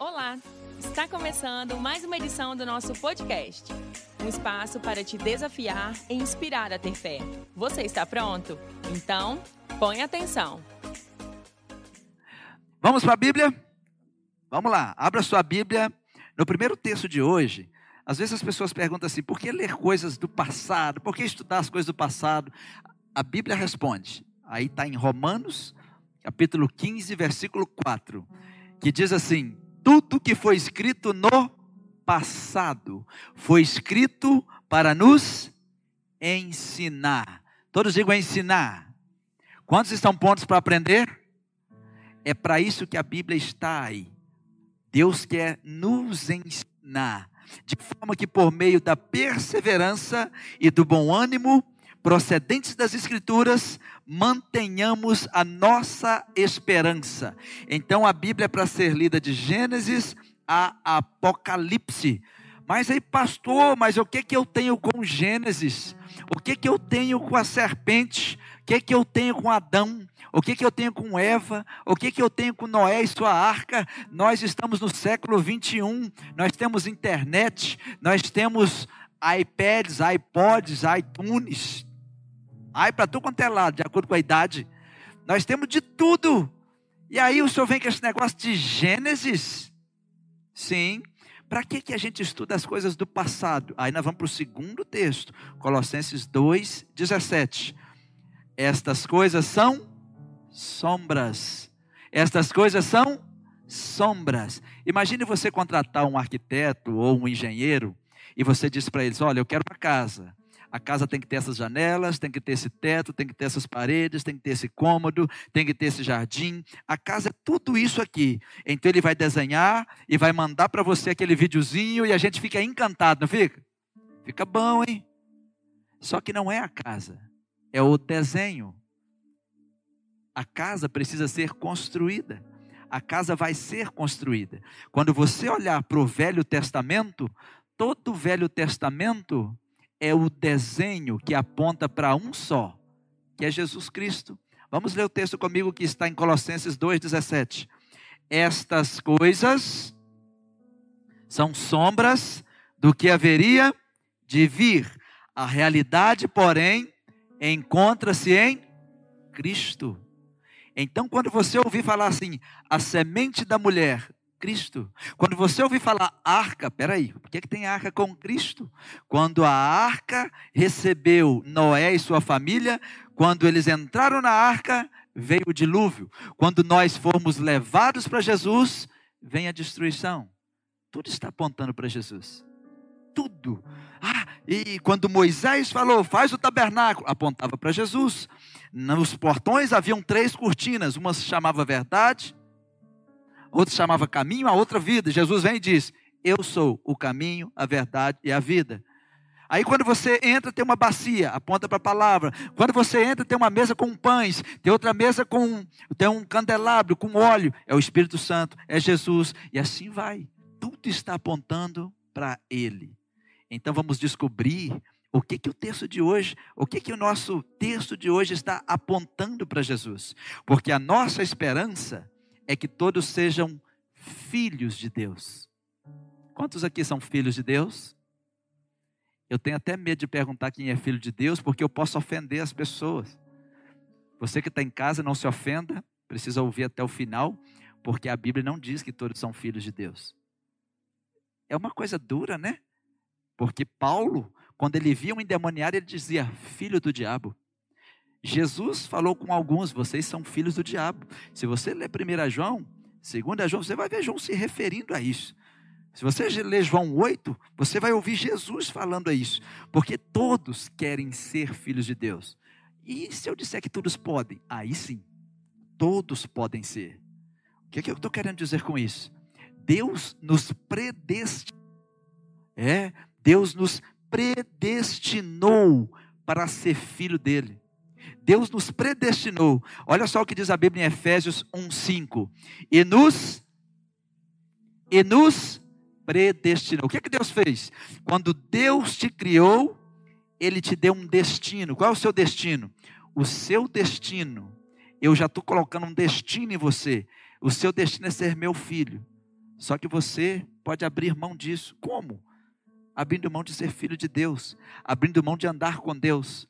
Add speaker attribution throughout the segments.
Speaker 1: Olá! Está começando mais uma edição do nosso podcast. Um espaço para te desafiar e inspirar a ter fé. Você está pronto? Então, põe atenção.
Speaker 2: Vamos para a Bíblia? Vamos lá, abra sua Bíblia. No primeiro texto de hoje, às vezes as pessoas perguntam assim: por que ler coisas do passado? Por que estudar as coisas do passado? A Bíblia responde. Aí está em Romanos, capítulo 15, versículo 4, que diz assim: tudo que foi escrito no passado foi escrito para nos ensinar. Todos digam ensinar. Quantos estão prontos para aprender? É para isso que a Bíblia está aí. Deus quer nos ensinar, de forma que por meio da perseverança e do bom ânimo, procedentes das Escrituras, mantenhamos a nossa esperança. Então a Bíblia é para ser lida de Gênesis a Apocalipse. Mas aí, pastor, mas o que que eu tenho com Gênesis? O que que eu tenho com a serpente? O que que eu tenho com Adão? O que que eu tenho com Eva? O que que eu tenho com Noé e sua arca? Nós estamos no século 21, nós temos internet, nós temos iPads, iPods, iTunes, Ai, para tu quanto é lado, de acordo com a idade. Nós temos de tudo. E aí o senhor vem com esse negócio de Gênesis? Sim. Para que, que a gente estuda as coisas do passado? Aí nós vamos para o segundo texto, Colossenses 2, 17. Estas coisas são sombras. Estas coisas são sombras. Imagine você contratar um arquiteto ou um engenheiro e você diz para eles: Olha, eu quero uma casa. A casa tem que ter essas janelas, tem que ter esse teto, tem que ter essas paredes, tem que ter esse cômodo, tem que ter esse jardim. A casa é tudo isso aqui. Então ele vai desenhar e vai mandar para você aquele videozinho e a gente fica encantado, não fica? Fica bom, hein? Só que não é a casa, é o desenho. A casa precisa ser construída. A casa vai ser construída. Quando você olhar para o Velho Testamento, todo o Velho Testamento é o desenho que aponta para um só, que é Jesus Cristo. Vamos ler o texto comigo que está em Colossenses 2,17. Estas coisas são sombras do que haveria de vir. A realidade, porém, encontra-se em Cristo. Então, quando você ouvir falar assim, a semente da mulher, Cristo. Quando você ouvir falar arca, peraí, por que, que tem arca com Cristo? Quando a arca recebeu Noé e sua família, quando eles entraram na arca, veio o dilúvio. Quando nós formos levados para Jesus, vem a destruição. Tudo está apontando para Jesus. Tudo. Ah, e quando Moisés falou, faz o tabernáculo, apontava para Jesus. Nos portões haviam três cortinas, uma se chamava verdade, outra chamava caminho, a outra vida. Jesus vem e diz: Eu sou o caminho, a verdade e a vida. Aí quando você entra, tem uma bacia, aponta para a palavra. Quando você entra, tem uma mesa com pães, tem outra mesa com tem um candelabro com óleo, é o Espírito Santo, é Jesus, e assim vai. Tudo está apontando para ele. Então vamos descobrir o que que o texto de hoje, o que que o nosso texto de hoje está apontando para Jesus? Porque a nossa esperança é que todos sejam filhos de Deus. Quantos aqui são filhos de Deus? Eu tenho até medo de perguntar quem é filho de Deus, porque eu posso ofender as pessoas. Você que está em casa, não se ofenda, precisa ouvir até o final, porque a Bíblia não diz que todos são filhos de Deus. É uma coisa dura, né? Porque Paulo, quando ele via um endemoniado, ele dizia: filho do diabo. Jesus falou com alguns, vocês são filhos do diabo. Se você ler 1 João, 2 João, você vai ver João se referindo a isso. Se você ler João 8, você vai ouvir Jesus falando a isso. Porque todos querem ser filhos de Deus. E se eu disser que todos podem? Aí sim, todos podem ser. O que, é que eu estou querendo dizer com isso? Deus nos predestinou. É, Deus nos predestinou para ser filho dele. Deus nos predestinou. Olha só o que diz a Bíblia em Efésios 1:5. E nos e nos predestinou. O que é que Deus fez? Quando Deus te criou, ele te deu um destino. Qual é o seu destino? O seu destino. Eu já estou colocando um destino em você. O seu destino é ser meu filho. Só que você pode abrir mão disso. Como? Abrindo mão de ser filho de Deus, abrindo mão de andar com Deus.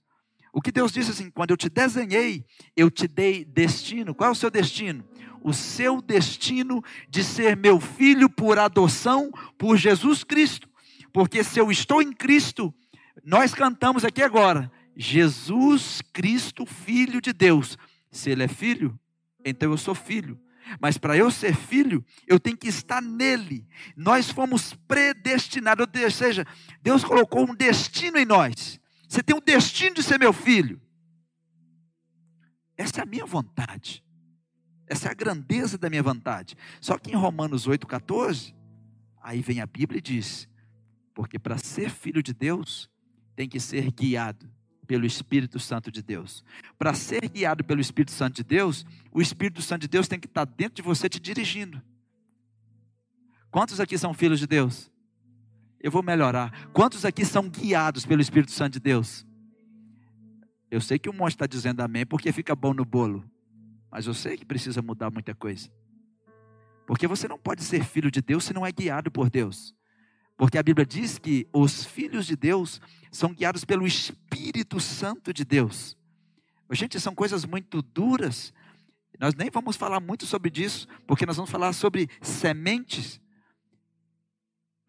Speaker 2: O que Deus disse assim: quando eu te desenhei, eu te dei destino. Qual é o seu destino? O seu destino de ser meu filho por adoção por Jesus Cristo. Porque se eu estou em Cristo, nós cantamos aqui agora, Jesus Cristo, Filho de Deus. Se Ele é filho, então eu sou filho. Mas para eu ser filho, eu tenho que estar nele. Nós fomos predestinados, ou seja, Deus colocou um destino em nós. Você tem um destino de ser meu filho. Essa é a minha vontade. Essa é a grandeza da minha vontade. Só que em Romanos 8,14, aí vem a Bíblia e diz: porque para ser filho de Deus, tem que ser guiado pelo Espírito Santo de Deus. Para ser guiado pelo Espírito Santo de Deus, o Espírito Santo de Deus tem que estar dentro de você te dirigindo. Quantos aqui são filhos de Deus? Eu vou melhorar. Quantos aqui são guiados pelo Espírito Santo de Deus? Eu sei que o monte está dizendo amém porque fica bom no bolo. Mas eu sei que precisa mudar muita coisa. Porque você não pode ser filho de Deus se não é guiado por Deus. Porque a Bíblia diz que os filhos de Deus são guiados pelo Espírito Santo de Deus. Gente, são coisas muito duras. Nós nem vamos falar muito sobre isso, porque nós vamos falar sobre sementes.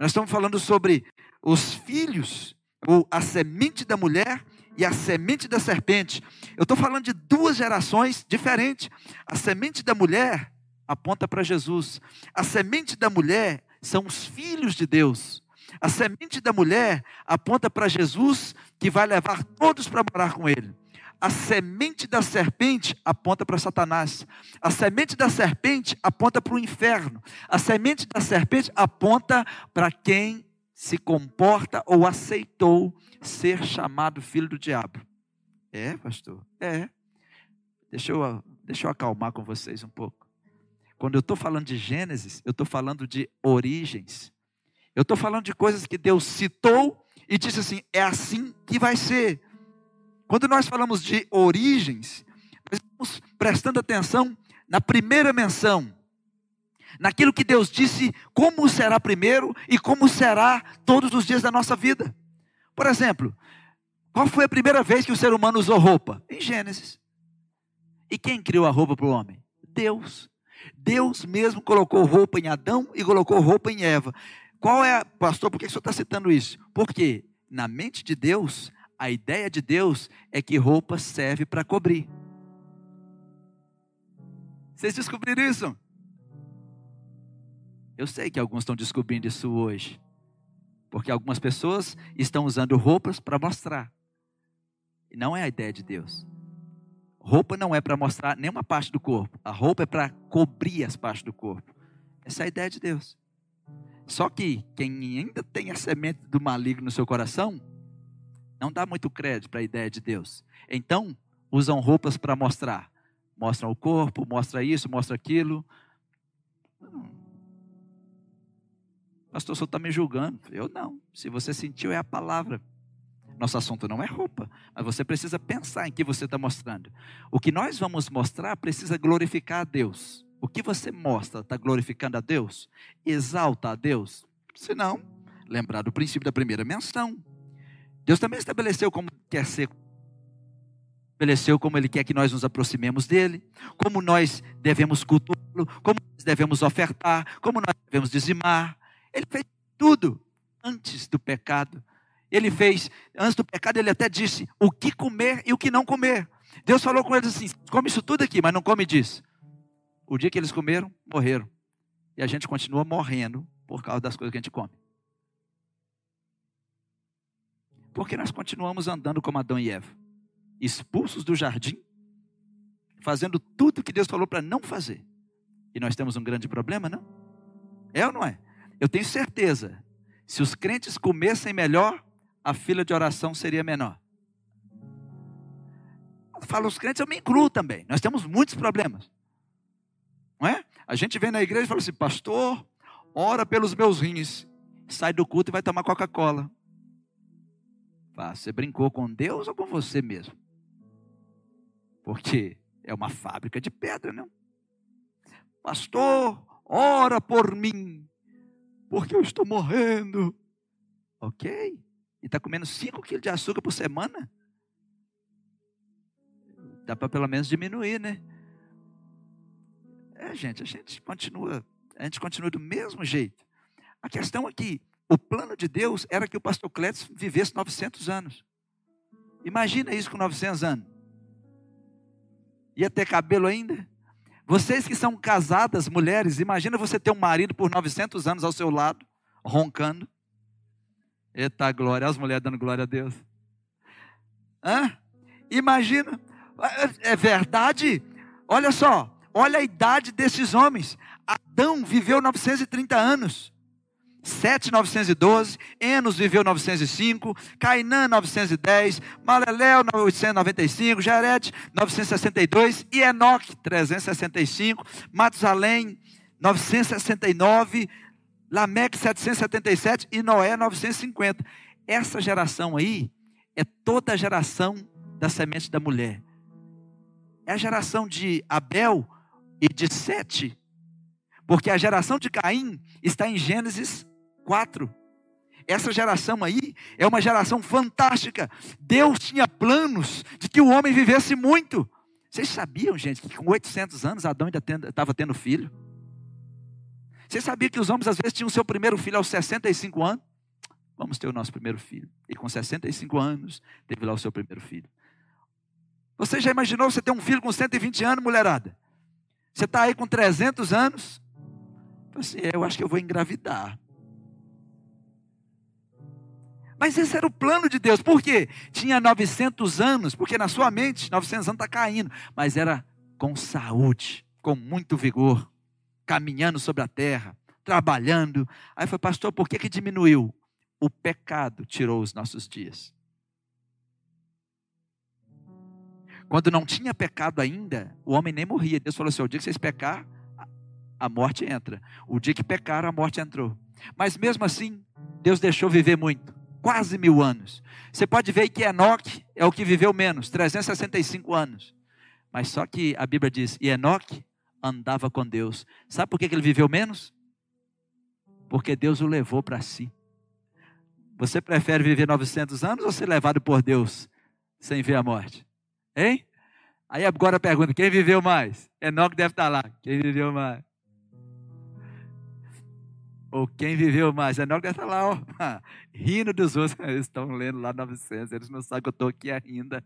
Speaker 2: Nós estamos falando sobre os filhos, ou a semente da mulher e a semente da serpente. Eu estou falando de duas gerações diferentes. A semente da mulher aponta para Jesus. A semente da mulher são os filhos de Deus. A semente da mulher aponta para Jesus, que vai levar todos para morar com ele. A semente da serpente aponta para Satanás. A semente da serpente aponta para o inferno. A semente da serpente aponta para quem se comporta ou aceitou ser chamado filho do diabo. É, pastor? É. Deixa eu, deixa eu acalmar com vocês um pouco. Quando eu estou falando de Gênesis, eu estou falando de origens. Eu estou falando de coisas que Deus citou e disse assim: é assim que vai ser. Quando nós falamos de origens, estamos prestando atenção na primeira menção, naquilo que Deus disse como será primeiro e como será todos os dias da nossa vida. Por exemplo, qual foi a primeira vez que o ser humano usou roupa? Em Gênesis. E quem criou a roupa para o homem? Deus. Deus mesmo colocou roupa em Adão e colocou roupa em Eva. Qual é, pastor, por que o senhor está citando isso? Porque na mente de Deus, a ideia de Deus é que roupa serve para cobrir. Vocês descobriram isso? Eu sei que alguns estão descobrindo isso hoje. Porque algumas pessoas estão usando roupas para mostrar. E não é a ideia de Deus. Roupa não é para mostrar nenhuma parte do corpo. A roupa é para cobrir as partes do corpo. Essa é a ideia de Deus. Só que quem ainda tem a semente do maligno no seu coração, não dá muito crédito para a ideia de Deus. Então, usam roupas para mostrar. Mostram o corpo, mostra isso, mostra aquilo. Pastor, o senhor está me julgando. Eu não. Se você sentiu, é a palavra. Nosso assunto não é roupa, mas você precisa pensar em que você está mostrando. O que nós vamos mostrar precisa glorificar a Deus. O que você mostra está glorificando a Deus? Exalta a Deus? Se não, lembrar do princípio da primeira menção. Deus também estabeleceu como quer ser estabeleceu como Ele quer que nós nos aproximemos dEle, como nós devemos cultuá-lo, como nós devemos ofertar, como nós devemos dizimar. Ele fez tudo antes do pecado. Ele fez, antes do pecado, ele até disse o que comer e o que não comer. Deus falou com eles assim: come isso tudo aqui, mas não come disso. O dia que eles comeram, morreram. E a gente continua morrendo por causa das coisas que a gente come. Porque nós continuamos andando como Adão e Eva, expulsos do jardim, fazendo tudo que Deus falou para não fazer. E nós temos um grande problema, não? É ou não é? Eu tenho certeza, se os crentes comessem melhor, a fila de oração seria menor. Eu falo os crentes, eu me incluo também. Nós temos muitos problemas. Não é? A gente vem na igreja e fala assim, pastor, ora pelos meus rins. Sai do culto e vai tomar Coca-Cola. Você brincou com Deus ou com você mesmo? Porque é uma fábrica de pedra, não? Pastor, ora por mim. porque eu estou morrendo. Ok. E está comendo 5 quilos de açúcar por semana? Dá para pelo menos diminuir, né? É, gente, a gente continua, a gente continua do mesmo jeito. A questão é que o plano de Deus era que o pastor Clétis vivesse 900 anos. Imagina isso com 900 anos. Ia ter cabelo ainda? Vocês que são casadas, mulheres, imagina você ter um marido por 900 anos ao seu lado, roncando. Eita glória, as mulheres dando glória a Deus. Hã? Imagina, é verdade? Olha só, olha a idade desses homens. Adão viveu 930 anos. 7,912, Enos viveu 905, Cainã 910, Maleléu 895, Jared 962 e Enoque 365, Matusalém 969, Lameque 777 e Noé 950. Essa geração aí é toda a geração da semente da mulher. É a geração de Abel e de Sete, porque a geração de Caim está em Gênesis 4. Essa geração aí é uma geração fantástica. Deus tinha planos de que o homem vivesse muito. Vocês sabiam, gente, que com 800 anos Adão ainda estava tendo filho? Vocês sabiam que os homens às vezes tinham seu primeiro filho aos 65 anos? Vamos ter o nosso primeiro filho. E com 65 anos, teve lá o seu primeiro filho. Você já imaginou você ter um filho com 120 anos, mulherada? Você está aí com 300 anos? Assim, é, eu acho que eu vou engravidar. Mas esse era o plano de Deus. Por quê? Tinha 900 anos, porque na sua mente 900 anos está caindo, mas era com saúde, com muito vigor, caminhando sobre a terra, trabalhando. Aí foi, pastor, por que, que diminuiu? O pecado tirou os nossos dias. Quando não tinha pecado ainda, o homem nem morria. Deus falou assim: o dia que vocês pecar, a morte entra. O dia que pecaram, a morte entrou. Mas mesmo assim, Deus deixou viver muito quase mil anos. Você pode ver que Enoque é o que viveu menos, 365 anos. Mas só que a Bíblia diz, e Enoque andava com Deus. Sabe por que ele viveu menos? Porque Deus o levou para si. Você prefere viver 900 anos ou ser levado por Deus sem ver a morte? Hein? Aí agora pergunta: quem viveu mais? Enoque deve estar lá. Quem viveu mais? Ou quem viveu mais? Enoque deve estar lá, ó, rindo dos outros. Eles estão lendo lá 900, eles não sabem que eu estou aqui ainda,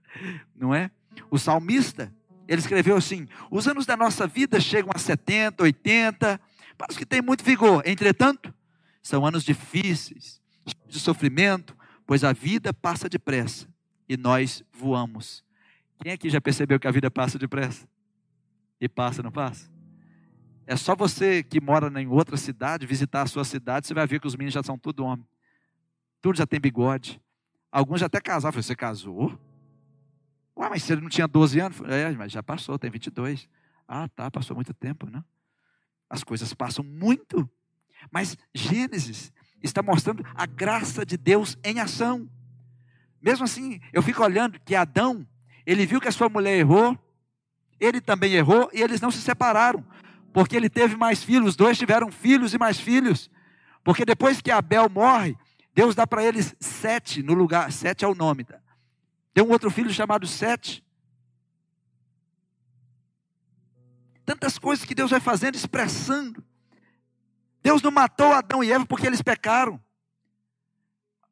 Speaker 2: não é? O salmista, ele escreveu assim: os anos da nossa vida chegam a 70, 80, para os que têm muito vigor. Entretanto, são anos difíceis, de sofrimento, pois a vida passa depressa e nós voamos. Quem aqui já percebeu que a vida passa depressa? E passa, não passa? É só você que mora em outra cidade, visitar a sua cidade, você vai ver que os meninos já são tudo homem. Tudo já tem bigode. Alguns já até casaram. Falei, você casou? Ué, mas você não tinha 12 anos? É, mas já passou, tem 22. Ah, tá, passou muito tempo, né? As coisas passam muito. Mas Gênesis está mostrando a graça de Deus em ação. Mesmo assim, eu fico olhando que Adão, ele viu que a sua mulher errou, ele também errou e eles não se separaram porque ele teve mais filhos, os dois tiveram filhos e mais filhos. Porque depois que Abel morre, Deus dá para eles sete no lugar, sete é o nome. Tá? Tem um outro filho chamado Sete. Tantas coisas que Deus vai fazendo, expressando. Deus não matou Adão e Eva porque eles pecaram.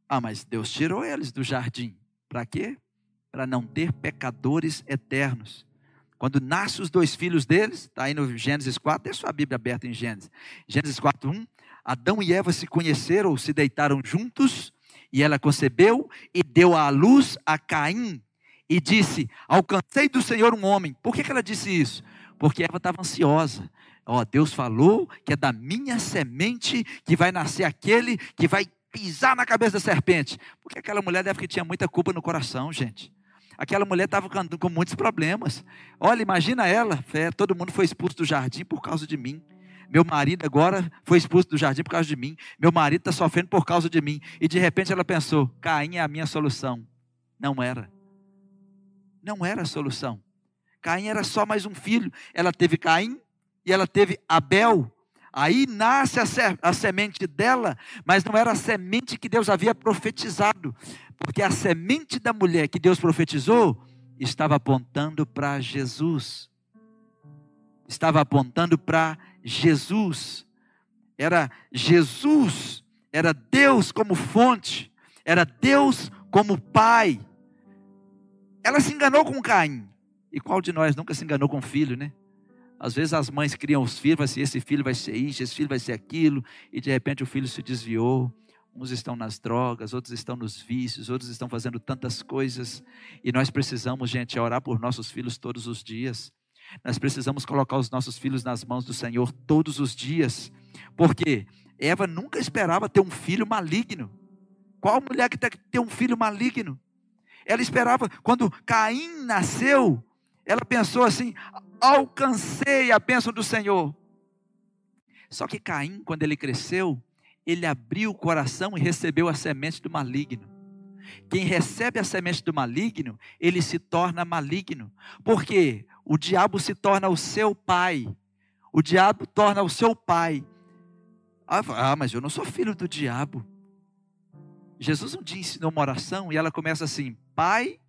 Speaker 2: Ah, mas Deus tirou eles do jardim. Para quê? Para não ter pecadores eternos. Quando nascem os dois filhos deles, está aí no Gênesis 4, tem sua Bíblia aberta em Gênesis. Gênesis 4, 1. Adão e Eva se conheceram, se deitaram juntos, e ela concebeu e deu à luz a Caim, e disse: Alcancei do Senhor um homem. Por que, que ela disse isso? Porque Eva estava ansiosa. Ó, oh, Deus falou que é da minha semente que vai nascer aquele que vai pisar na cabeça da serpente. Porque aquela mulher deve que tinha muita culpa no coração, gente. Aquela mulher estava com muitos problemas. Olha, imagina ela, é, todo mundo foi expulso do jardim por causa de mim. Meu marido agora foi expulso do jardim por causa de mim. Meu marido está sofrendo por causa de mim. E de repente ela pensou: Caim é a minha solução. Não era. Não era a solução. Caim era só mais um filho. Ela teve Caim e ela teve Abel. Aí nasce a, se a, semente dela, mas não era a semente que Deus havia profetizado, porque a semente da mulher que Deus profetizou estava apontando para Jesus. Estava apontando para Jesus. Era Jesus, era Deus como fonte, era Deus como pai. Ela se enganou com Caim. E qual de nós nunca se enganou com filho, né? Às vezes as mães criam os filhos, assim, esse filho vai ser isso, esse filho vai ser aquilo, e de repente o filho se desviou. Uns estão nas drogas, outros estão nos vícios, outros estão fazendo tantas coisas. E nós precisamos, gente, orar por nossos filhos todos os dias. Nós precisamos colocar os nossos filhos nas mãos do Senhor todos os dias. Porque Eva nunca esperava ter um filho maligno. Qual mulher que tem um filho maligno? Ela esperava, quando Caim nasceu, ela pensou assim: alcancei a bênção do Senhor. Só que Caim, quando ele cresceu, ele abriu o coração e recebeu a semente do maligno. Quem recebe a semente do maligno, ele se torna maligno. Porque o diabo se torna o seu pai. O diabo torna o seu pai. Ah, mas eu não sou filho do diabo. Jesus um dia ensinou uma oração e ela começa assim: Pai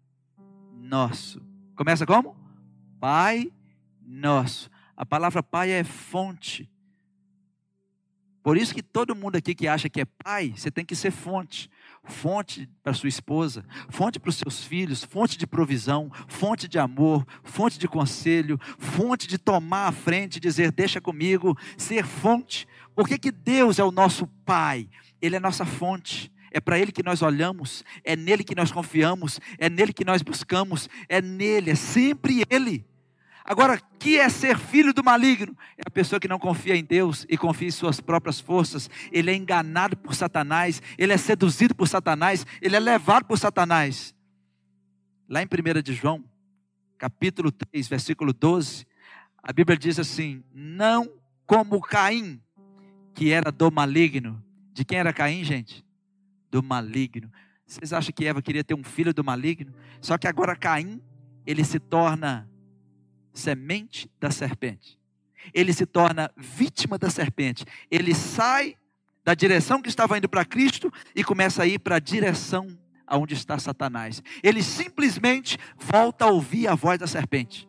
Speaker 2: nosso. Começa como? Pai nosso. A palavra pai é fonte. Por isso que todo mundo aqui que acha que é pai, você tem que ser fonte. Fonte para sua esposa, fonte para os seus filhos, fonte de provisão, fonte de amor, fonte de conselho, fonte de tomar a frente, dizer, deixa comigo, ser fonte. Por que, que Deus é o nosso pai? Ele é nossa fonte. É para Ele que nós olhamos, é nele que nós confiamos, é nele que nós buscamos, é nele, é sempre Ele. Agora, que é ser filho do maligno? É a pessoa que não confia em Deus e confia em suas próprias forças. Ele é enganado por Satanás, ele é seduzido por Satanás, ele é levado por Satanás. Lá em 1 de João, capítulo 3, versículo 12, a Bíblia diz assim: Não como Caim, que era do maligno. De quem era Caim, gente? Do maligno. Vocês acham que Eva queria ter um filho do maligno? Só que agora Caim, ele se torna semente da serpente. Ele se torna vítima da serpente. Ele sai da direção que estava indo para Cristo e começa a ir para a direção aonde está Satanás. Ele simplesmente volta a ouvir a voz da serpente.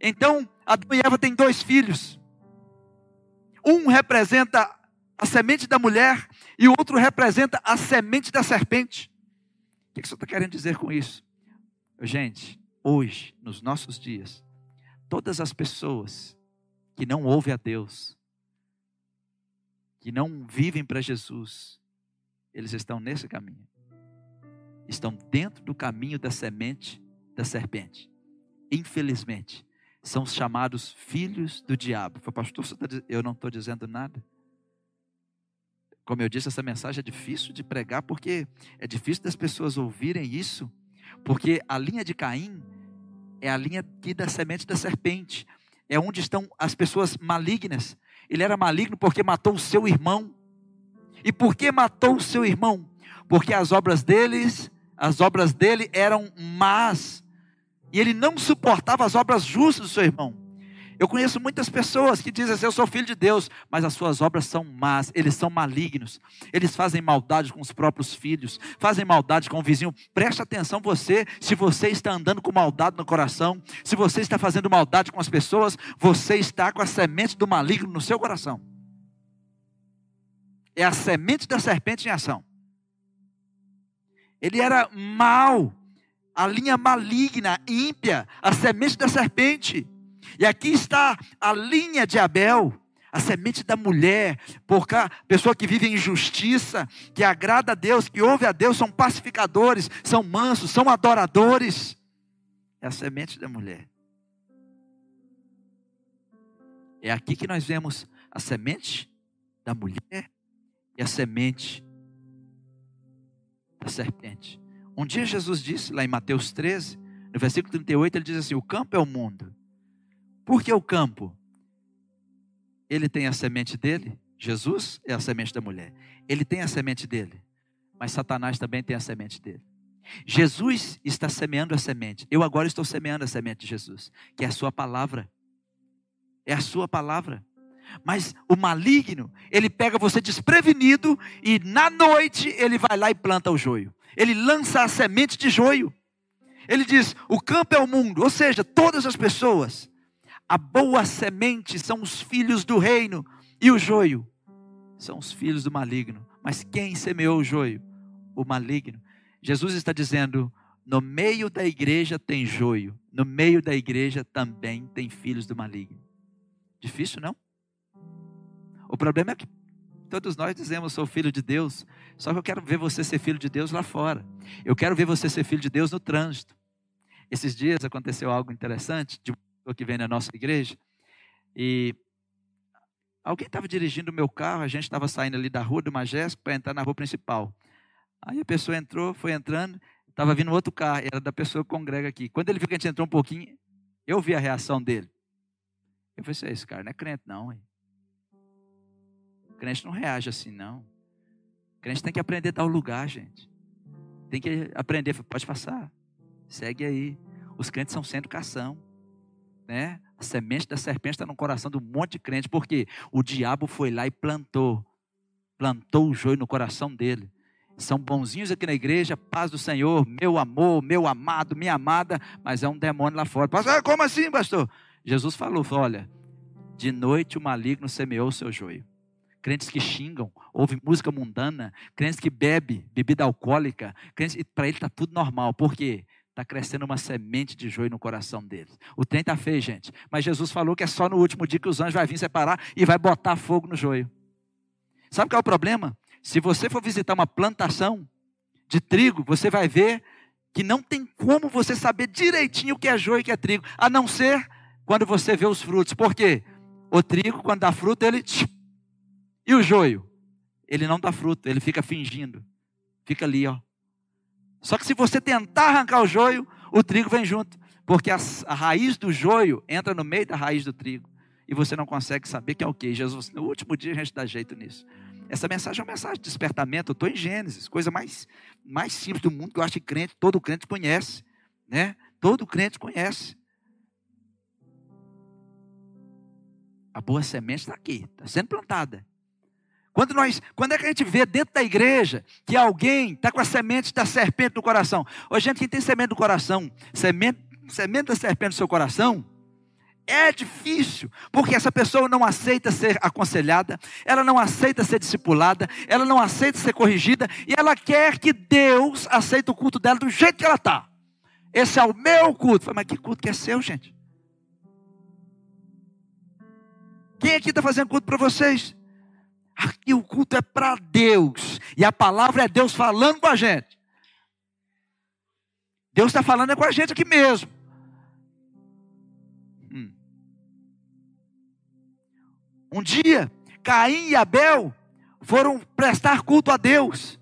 Speaker 2: Então, Adão e Eva têm dois filhos. Um representa a semente da mulher e o outro representa a semente da serpente. O que você está querendo dizer com isso? Gente, hoje, nos nossos dias, todas as pessoas que não ouvem a Deus, que não vivem para Jesus, eles estão nesse caminho. Estão dentro do caminho da semente da serpente. Infelizmente, são os chamados filhos do diabo. Pastor, tá eu não estou dizendo nada. Como eu disse, essa mensagem é difícil de pregar, porque é difícil das pessoas ouvirem isso, porque a linha de Caim é a linha aqui da semente da serpente. É onde estão as pessoas malignas. Ele era maligno porque matou o seu irmão. E por que matou o seu irmão? Porque as obras deles, as obras dele eram más. E ele não suportava as obras justas do seu irmão. Eu conheço muitas pessoas que dizem assim: Eu sou filho de Deus, mas as suas obras são más, eles são malignos, eles fazem maldade com os próprios filhos, fazem maldade com o vizinho. Preste atenção, você, se você está andando com maldade no coração, se você está fazendo maldade com as pessoas, você está com a semente do maligno no seu coração. É a semente da serpente em ação. Ele era mau, a linha maligna, ímpia, a semente da serpente. E aqui está a linha de Abel, a semente da mulher, porque a pessoa que vive em justiça, que agrada a Deus, que ouve a Deus, são pacificadores, são mansos, são adoradores. É a semente da mulher. É aqui que nós vemos a semente da mulher e a semente da serpente. Um dia Jesus disse, lá em Mateus 13, no versículo 38, ele diz assim: O campo é o mundo por que o campo? Ele tem a semente dele, Jesus é a semente da mulher. Ele tem a semente dele, mas Satanás também tem a semente dele. Jesus está semeando a semente. Eu agora estou semeando a semente de Jesus, que é a sua palavra. É a sua palavra. Mas o maligno, ele pega você desprevenido e na noite ele vai lá e planta o joio. Ele lança a semente de joio. Ele diz: o campo é o mundo, ou seja, todas as pessoas. A boa semente são os filhos do reino, e o joio são os filhos do maligno. Mas quem semeou o joio? O maligno. Jesus está dizendo: no meio da igreja tem joio, no meio da igreja também tem filhos do maligno. Difícil, não? O problema é que todos nós dizemos sou filho de Deus, só que eu quero ver você ser filho de Deus lá fora. Eu quero ver você ser filho de Deus no trânsito. Esses dias aconteceu algo interessante de pessoa que vem na nossa igreja e alguém estava dirigindo o meu carro, a gente estava saindo ali da rua do Majesco para entrar na rua principal. Aí a pessoa entrou, foi entrando, estava vindo outro carro, era da pessoa que congrega aqui. Quando ele viu que a gente entrou um pouquinho, eu vi a reação dele. Eu falei assim, esse cara não é crente não, hein? Crente não reage assim, não. Crente tem que aprender a dar o lugar, gente. Tem que aprender, pode passar. Segue aí. Os crentes são sem educação. Né? A semente da serpente está no coração de um monte de crente, porque o diabo foi lá e plantou. Plantou o joio no coração dele. São bonzinhos aqui na igreja, paz do Senhor, meu amor, meu amado, minha amada, mas é um demônio lá fora. Pastor, como assim, pastor? Jesus falou: olha, de noite o maligno semeou o seu joio crentes que xingam, ouvem música mundana, crentes que bebem bebida alcoólica, crentes, para ele está tudo normal. Por quê? Está crescendo uma semente de joio no coração deles. O trem está feio, gente. Mas Jesus falou que é só no último dia que os anjos vão vir separar e vai botar fogo no joio. Sabe qual é o problema? Se você for visitar uma plantação de trigo, você vai ver que não tem como você saber direitinho o que é joio e o que é trigo, a não ser quando você vê os frutos. Por quê? O trigo, quando dá fruto, ele e o joio? Ele não dá fruto, ele fica fingindo. Fica ali, ó. Só que se você tentar arrancar o joio, o trigo vem junto. Porque a, a raiz do joio entra no meio da raiz do trigo. E você não consegue saber que é o que. Jesus, no último dia a gente dá jeito nisso. Essa mensagem é uma mensagem de despertamento. Eu estou em Gênesis, coisa mais, mais simples do mundo que eu acho que crente, todo crente conhece. Né? Todo crente conhece. A boa semente está aqui, está sendo plantada. Quando, nós, quando é que a gente vê dentro da igreja que alguém está com a semente da serpente no coração? Ô, gente, quem tem semente no coração, semente, semente da serpente no seu coração, é difícil, porque essa pessoa não aceita ser aconselhada, ela não aceita ser discipulada, ela não aceita ser corrigida, e ela quer que Deus aceite o culto dela do jeito que ela está. Esse é o meu culto. Mas que culto que é seu, gente? Quem aqui está fazendo culto para vocês? Aqui o culto é para Deus. E a palavra é Deus falando com a gente. Deus está falando é com a gente aqui mesmo. Hum. Um dia, Caim e Abel foram prestar culto a Deus.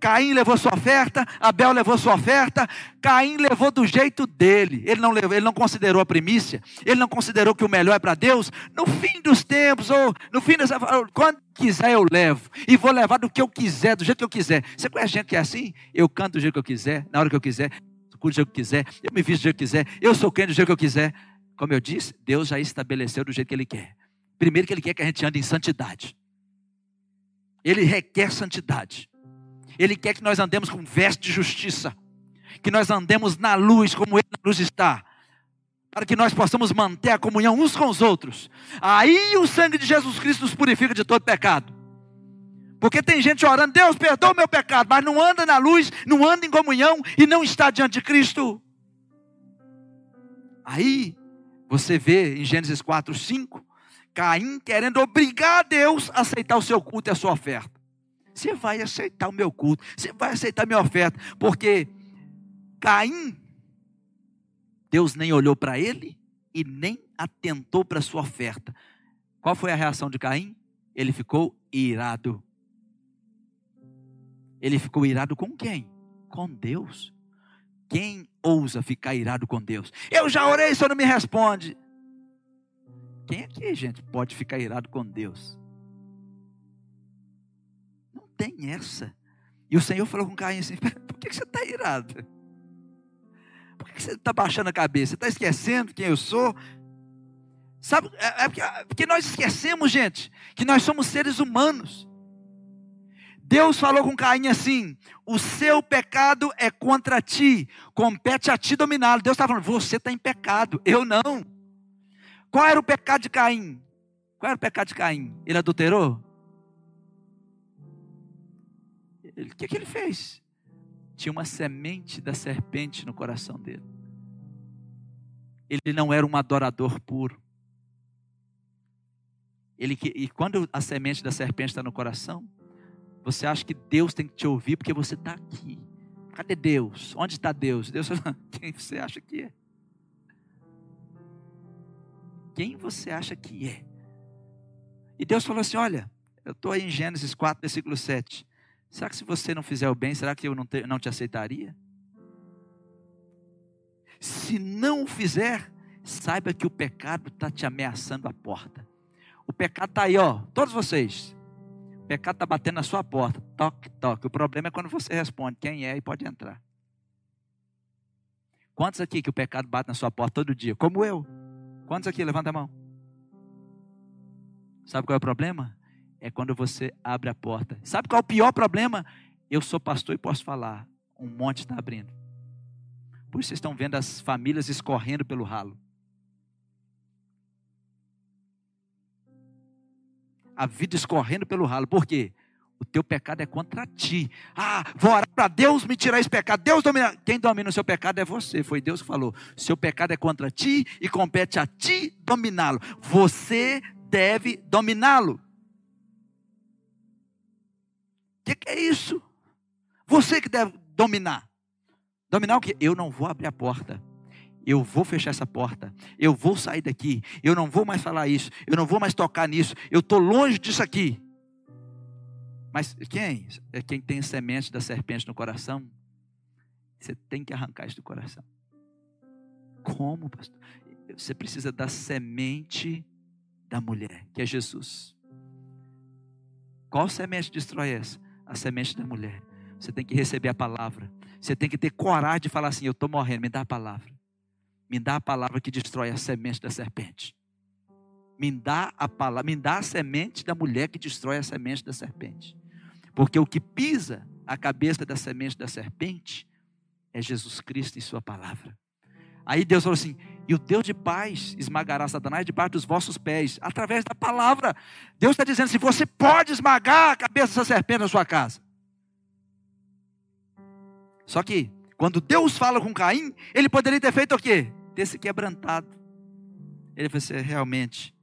Speaker 2: Caim levou sua oferta, Abel levou sua oferta, Caim levou do jeito dele. Ele não levou, ele não considerou a primícia, ele não considerou que o melhor é para Deus. No fim dos tempos, ou no fim dessa. Quando quiser, eu levo. E vou levar do que eu quiser, do jeito que eu quiser. Você conhece gente que é assim? Eu canto do jeito que eu quiser, na hora que eu quiser, do jeito que eu quiser, eu me visto do jeito que eu quiser, eu sou crente do jeito que eu quiser. Como eu disse, Deus já estabeleceu do jeito que Ele quer. Primeiro que Ele quer que a gente ande em santidade. Ele requer santidade. Ele quer que nós andemos com veste de justiça, que nós andemos na luz, como Ele na luz está, para que nós possamos manter a comunhão uns com os outros. Aí o sangue de Jesus Cristo nos purifica de todo pecado. Porque tem gente orando, Deus perdoa o meu pecado, mas não anda na luz, não anda em comunhão e não está diante de Cristo. Aí você vê em Gênesis 4, 5, Caim querendo obrigar a Deus a aceitar o seu culto e a sua oferta. Você vai aceitar o meu culto, você vai aceitar a minha oferta, porque Caim, Deus nem olhou para ele e nem atentou para a sua oferta. Qual foi a reação de Caim? Ele ficou irado. Ele ficou irado com quem? Com Deus. Quem ousa ficar irado com Deus? Eu já orei, o senhor não me responde. Quem aqui, gente, pode ficar irado com Deus? Tem essa. E o Senhor falou com Caim assim: por que você está irado? Por que você está baixando a cabeça? Você está esquecendo quem eu sou? Sabe, é, é porque, é porque nós esquecemos, gente, que nós somos seres humanos. Deus falou com Caim assim: o seu pecado é contra ti, compete a ti dominá-lo. Deus está falando, você está em pecado, eu não. Qual era o pecado de Caim? Qual era o pecado de Caim? Ele adulterou? O que, que ele fez? Tinha uma semente da serpente no coração dele. Ele não era um adorador puro. Ele, e quando a semente da serpente está no coração, você acha que Deus tem que te ouvir porque você está aqui. Cadê Deus? Onde está Deus? Deus quem você acha que é? Quem você acha que é? E Deus falou assim: Olha, eu estou em Gênesis 4, versículo 7. Será que se você não fizer o bem, será que eu não te, não te aceitaria? Se não fizer, saiba que o pecado está te ameaçando a porta. O pecado está aí, ó, todos vocês. O pecado está batendo na sua porta. Toque, toque. O problema é quando você responde quem é e pode entrar. Quantos aqui que o pecado bate na sua porta todo dia? Como eu. Quantos aqui? Levanta a mão. Sabe qual é o problema? É quando você abre a porta. Sabe qual é o pior problema? Eu sou pastor e posso falar. Um monte está abrindo. Por isso vocês estão vendo as famílias escorrendo pelo ralo. a vida escorrendo pelo ralo. Por quê? O teu pecado é contra ti. Ah, vou orar para Deus me tirar esse pecado. Deus domina. Quem domina o seu pecado é você. Foi Deus que falou. Seu pecado é contra ti e compete a ti dominá-lo. Você deve dominá-lo. Que, que é isso? Você que deve dominar. Dominar o que? Eu não vou abrir a porta eu vou fechar essa porta, eu vou sair daqui, eu não vou mais falar isso, eu não vou mais tocar nisso, eu estou longe disso aqui. Mas quem? É quem tem semente da serpente no coração? Você tem que arrancar isso do coração. Como, pastor? Você precisa da semente da mulher, que é Jesus. Qual semente destrói essa? A semente da mulher. Você tem que receber a palavra. Você tem que ter coragem de falar assim: Eu estou morrendo, me dá a palavra. Me dá a palavra que destrói a semente da serpente. Me dá a palavra, me dá a semente da mulher que destrói a semente da serpente. Porque o que pisa a cabeça da semente da serpente é Jesus Cristo e sua palavra. Aí Deus falou assim: e o Deus de paz esmagará Satanás debaixo dos vossos pés, através da palavra. Deus está dizendo assim: você pode esmagar a cabeça dessa serpente na sua casa. Só que, quando Deus fala com Caim, ele poderia ter feito o quê? ter se quebrantado. Ele falou assim: realmente,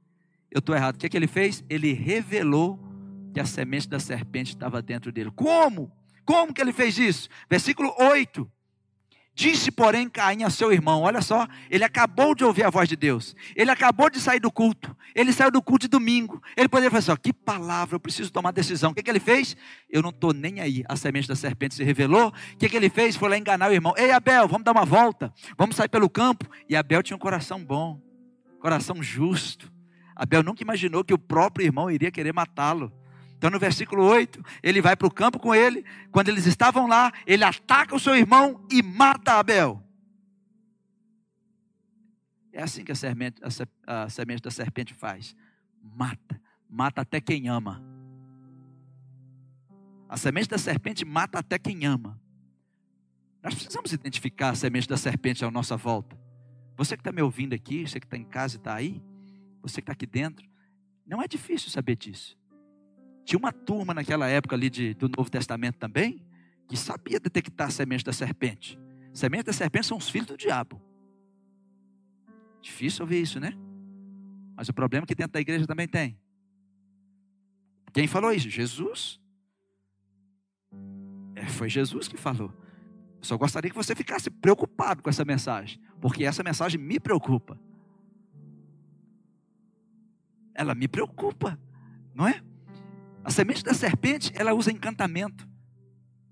Speaker 2: eu estou errado. O que, é que ele fez? Ele revelou que a semente da serpente estava dentro dele. Como? Como que ele fez isso? Versículo 8. Disse, porém, Caim a seu irmão: Olha só, ele acabou de ouvir a voz de Deus, ele acabou de sair do culto, ele saiu do culto de domingo. Ele poderia falar assim: Que palavra, eu preciso tomar decisão. O que, que ele fez? Eu não estou nem aí. A semente da serpente se revelou. O que, que ele fez? Foi lá enganar o irmão: Ei, Abel, vamos dar uma volta, vamos sair pelo campo. E Abel tinha um coração bom, coração justo. Abel nunca imaginou que o próprio irmão iria querer matá-lo. Então, no versículo 8, ele vai para o campo com ele. Quando eles estavam lá, ele ataca o seu irmão e mata Abel. É assim que a semente, a, semente da serpente faz: mata, mata até quem ama. A semente da serpente mata até quem ama. Nós precisamos identificar a semente da serpente à nossa volta. Você que está me ouvindo aqui, você que está em casa e está aí, você que está aqui dentro, não é difícil saber disso. Tinha uma turma naquela época ali de, do Novo Testamento também, que sabia detectar a semente da serpente. Semente da serpente são os filhos do diabo. Difícil ouvir isso, né? Mas o problema é que dentro da igreja também tem. Quem falou isso? Jesus. É, foi Jesus que falou. Só gostaria que você ficasse preocupado com essa mensagem, porque essa mensagem me preocupa. Ela me preocupa, não é? A semente da serpente, ela usa encantamento.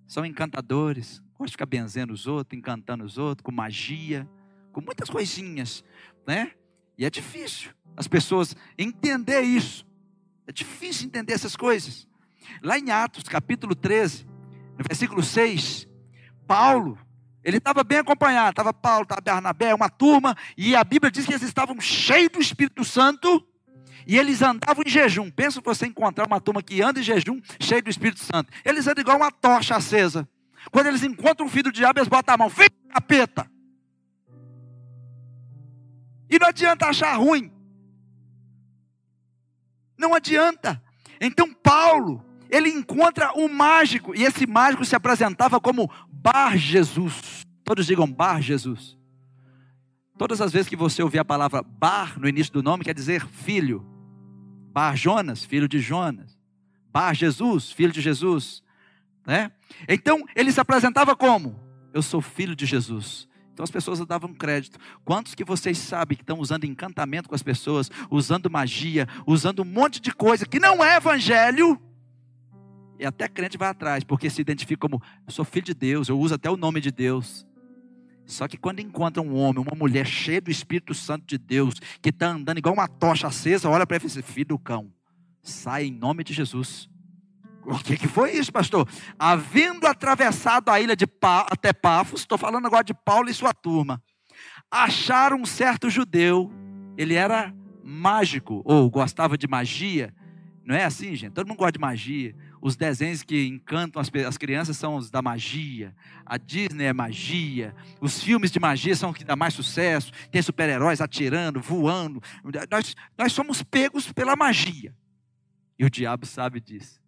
Speaker 2: São encantadores, gostam de ficar benzendo os outros, encantando os outros, com magia, com muitas coisinhas, né? E é difícil as pessoas entender isso. É difícil entender essas coisas. Lá em Atos, capítulo 13, no versículo 6, Paulo Ele estava bem acompanhado, estava Paulo, estava Barnabé, uma turma, e a Bíblia diz que eles estavam cheios do Espírito Santo e eles andavam em jejum. Pensa você encontrar uma turma que anda em jejum, cheio do Espírito Santo. Eles andam igual uma tocha acesa. Quando eles encontram um filho do diabo, eles botam a mão, filho de capeta. E não adianta achar ruim. Não adianta. Então Paulo, ele encontra um mágico, e esse mágico se apresentava como Bar Jesus. Todos digam Bar Jesus. Todas as vezes que você ouvir a palavra Bar no início do nome, quer dizer filho. Bar Jonas, filho de Jonas. Bar Jesus, filho de Jesus. Né? Então, ele se apresentava como? Eu sou filho de Jesus. Então as pessoas davam crédito. Quantos que vocês sabem que estão usando encantamento com as pessoas, usando magia, usando um monte de coisa que não é evangelho? E até crente vai atrás, porque se identifica como eu sou filho de Deus, eu uso até o nome de Deus. Só que quando encontra um homem, uma mulher cheia do Espírito Santo de Deus, que está andando igual uma tocha acesa, olha para ele e diz: Filho do cão, sai em nome de Jesus. O que, que foi isso, pastor? Havendo atravessado a ilha de pa, até Pafos, estou falando agora de Paulo e sua turma, acharam um certo judeu, ele era mágico, ou gostava de magia, não é assim, gente? Todo mundo gosta de magia. Os desenhos que encantam as, as crianças são os da magia. A Disney é magia. Os filmes de magia são os que dão mais sucesso. Tem super-heróis atirando, voando. Nós, nós somos pegos pela magia. E o diabo sabe disso.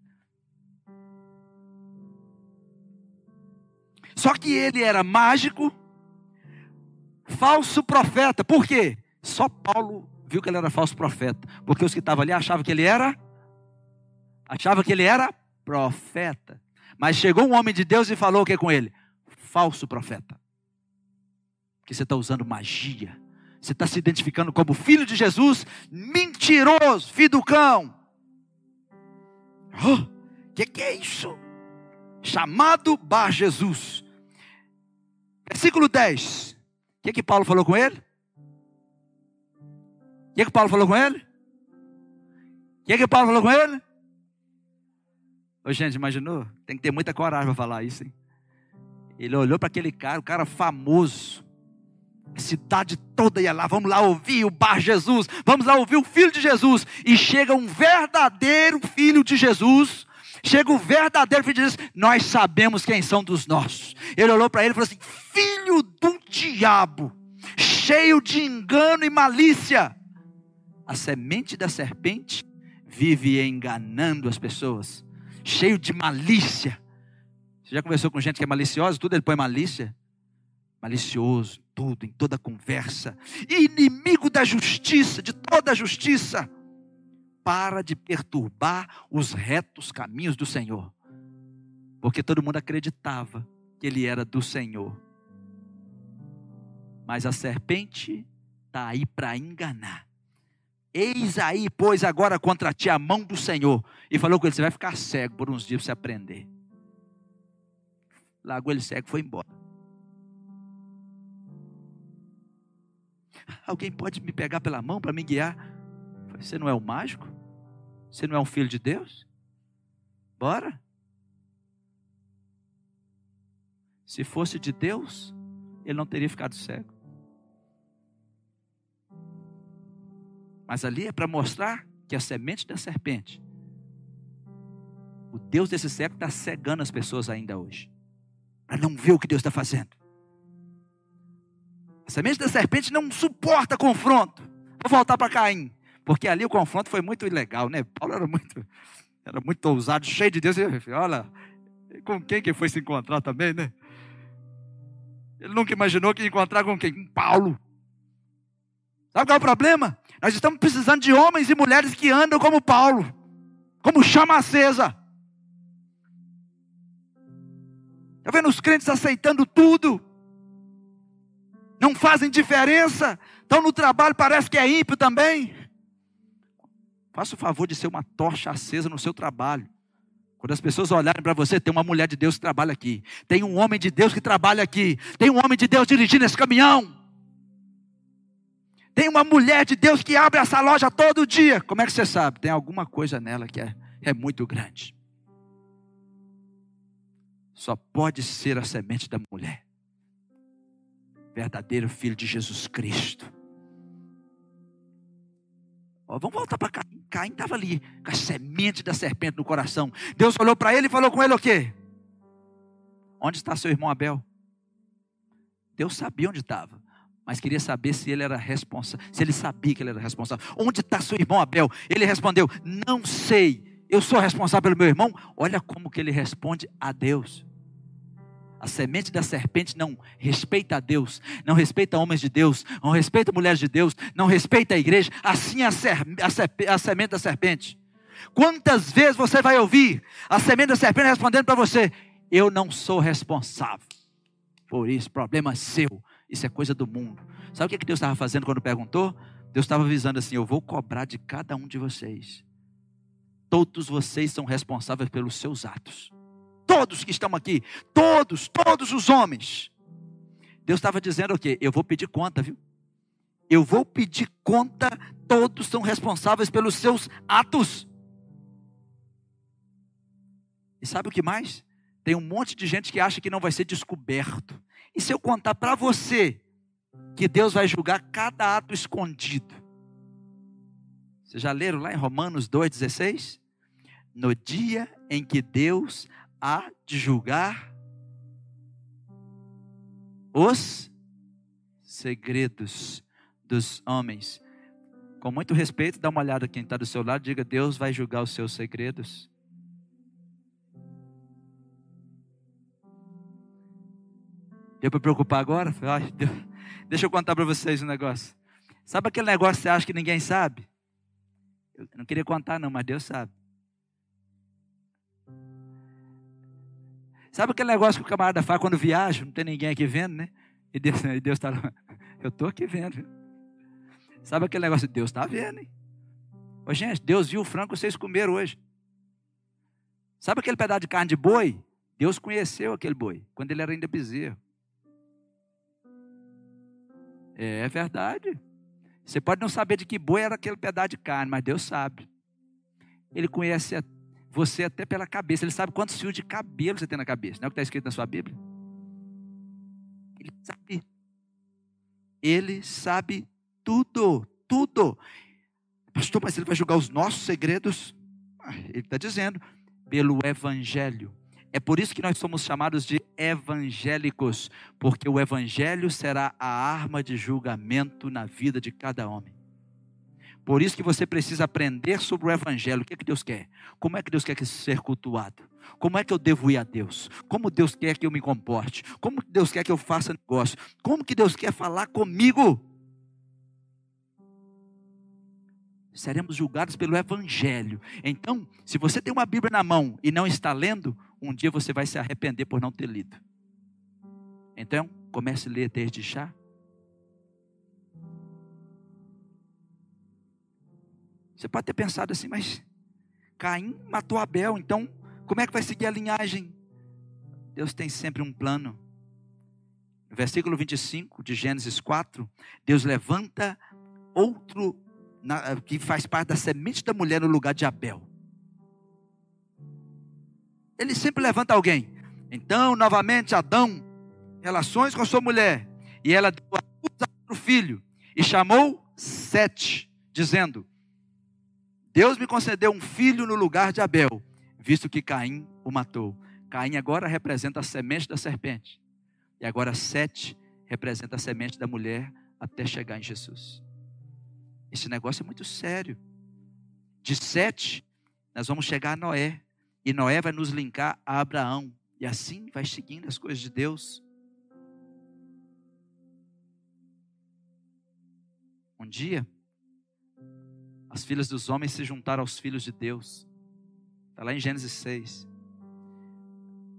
Speaker 2: Só que ele era mágico, falso profeta. Por quê? Só Paulo viu que ele era falso profeta. Porque os que estavam ali achavam que ele era. Achavam que ele era profeta. Mas chegou um homem de Deus e falou o que com ele? Falso profeta. Que você está usando magia. Você está se identificando como filho de Jesus, mentiroso, filho do cão. O oh, que, que é isso? Chamado Bar Jesus. Versículo 10. O que, que Paulo falou com ele? O que, que Paulo falou com ele? O que, que Paulo falou com ele? Ô, gente, imaginou? Tem que ter muita coragem para falar isso, hein? Ele olhou para aquele cara, o cara famoso. A cidade toda ia lá, vamos lá ouvir o Bar Jesus, vamos lá ouvir o Filho de Jesus. E chega um verdadeiro Filho de Jesus. Chega o verdadeiro Filho de Jesus. Nós sabemos quem são dos nossos. Ele olhou para ele e falou assim: Filho do diabo, cheio de engano e malícia. A semente da serpente vive enganando as pessoas cheio de malícia. Você já conversou com gente que é maliciosa? Tudo ele põe malícia. Malicioso, tudo, em toda conversa. Inimigo da justiça, de toda a justiça. Para de perturbar os retos caminhos do Senhor. Porque todo mundo acreditava que ele era do Senhor. Mas a serpente está aí para enganar. Eis aí, pois, agora contra ti a mão do Senhor. E falou com ele: Você vai ficar cego por uns dias para você aprender. Largou ele cego e foi embora. Alguém pode me pegar pela mão para me guiar? Você não é um mágico? Você não é um filho de Deus? Bora. Se fosse de Deus, ele não teria ficado cego. Mas ali é para mostrar que a semente da serpente, o Deus desse século está cegando as pessoas ainda hoje, para não ver o que Deus está fazendo. A semente da serpente não suporta confronto. Vou voltar para Caim, porque ali o confronto foi muito ilegal, né? Paulo era muito, era muito ousado, cheio de Deus. Olha, com quem que foi se encontrar também, né? Ele nunca imaginou que ia encontrar com quem? Com Paulo. Sabe qual é o problema? Nós estamos precisando de homens e mulheres que andam como Paulo, como chama acesa. Está vendo os crentes aceitando tudo? Não fazem diferença. Estão no trabalho, parece que é ímpio também. Faça o favor de ser uma tocha acesa no seu trabalho. Quando as pessoas olharem para você, tem uma mulher de Deus que trabalha aqui. Tem um homem de Deus que trabalha aqui. Tem um homem de Deus dirigindo esse caminhão. Tem uma mulher de Deus que abre essa loja todo dia. Como é que você sabe? Tem alguma coisa nela que é, é muito grande. Só pode ser a semente da mulher. verdadeiro filho de Jesus Cristo. Ó, vamos voltar para Caim. Caim estava ali, com a semente da serpente no coração. Deus olhou para ele e falou com ele o quê? Onde está seu irmão Abel? Deus sabia onde estava, mas queria saber se ele era responsável, se ele sabia que ele era responsável. Onde está seu irmão Abel? Ele respondeu: Não sei. Eu sou responsável pelo meu irmão. Olha como que ele responde a Deus. A semente da serpente não respeita a Deus, não respeita homens de Deus, não respeita mulheres de Deus, não respeita a igreja. Assim a, ser, a, ser, a semente da serpente. Quantas vezes você vai ouvir a semente da serpente respondendo para você: Eu não sou responsável por isso, problema é seu, isso é coisa do mundo. Sabe o que Deus estava fazendo quando perguntou? Deus estava avisando assim: Eu vou cobrar de cada um de vocês. Todos vocês são responsáveis pelos seus atos todos que estão aqui, todos, todos os homens. Deus estava dizendo o quê? Eu vou pedir conta, viu? Eu vou pedir conta, todos são responsáveis pelos seus atos. E sabe o que mais? Tem um monte de gente que acha que não vai ser descoberto. E se eu contar para você que Deus vai julgar cada ato escondido? Vocês já leram lá em Romanos 2,16? No dia em que Deus há de julgar os segredos dos homens. Com muito respeito, dá uma olhada quem está do seu lado, diga: Deus vai julgar os seus segredos. Deu para preocupar agora? Ai, Deixa eu contar para vocês um negócio. Sabe aquele negócio que você acha que ninguém sabe? Eu não queria contar, não, mas Deus sabe. Sabe aquele negócio que o camarada faz quando viaja, não tem ninguém aqui vendo, né? E Deus está lá, eu estou aqui vendo. Sabe aquele negócio, Deus está vendo, hein? Ô, gente, Deus viu o frango que vocês comeram hoje. Sabe aquele pedaço de carne de boi? Deus conheceu aquele boi, quando ele era ainda bezerro. É, verdade. Você pode não saber de que boi era aquele pedaço de carne, mas Deus sabe. Ele conhece você até pela cabeça. Ele sabe quantos fios de cabelo você tem na cabeça. Não é o que está escrito na sua Bíblia? Ele sabe. Ele sabe tudo, tudo. Pastor, mas ele vai julgar os nossos segredos? Ah, ele está dizendo, pelo Evangelho. É por isso que nós somos chamados de evangélicos, porque o Evangelho será a arma de julgamento na vida de cada homem. Por isso que você precisa aprender sobre o Evangelho. O que, é que Deus quer? Como é que Deus quer que ser cultuado? Como é que eu devo ir a Deus? Como Deus quer que eu me comporte? Como Deus quer que eu faça negócio? Como que Deus quer falar comigo? Seremos julgados pelo Evangelho. Então, se você tem uma Bíblia na mão e não está lendo, um dia você vai se arrepender por não ter lido. Então, comece a ler desde já. Você pode ter pensado assim, mas Caim matou Abel, então como é que vai seguir a linhagem? Deus tem sempre um plano. No versículo 25 de Gênesis 4, Deus levanta outro na, que faz parte da semente da mulher no lugar de Abel. Ele sempre levanta alguém. Então, novamente, Adão, relações com sua mulher, e ela deu a luz ao filho, e chamou Sete, dizendo: Deus me concedeu um filho no lugar de Abel, visto que Caim o matou. Caim agora representa a semente da serpente. E agora Sete representa a semente da mulher até chegar em Jesus. Esse negócio é muito sério. De Sete, nós vamos chegar a Noé. E Noé vai nos linkar a Abraão. E assim vai seguindo as coisas de Deus. Um dia, as filhas dos homens se juntaram aos filhos de Deus. Está lá em Gênesis 6.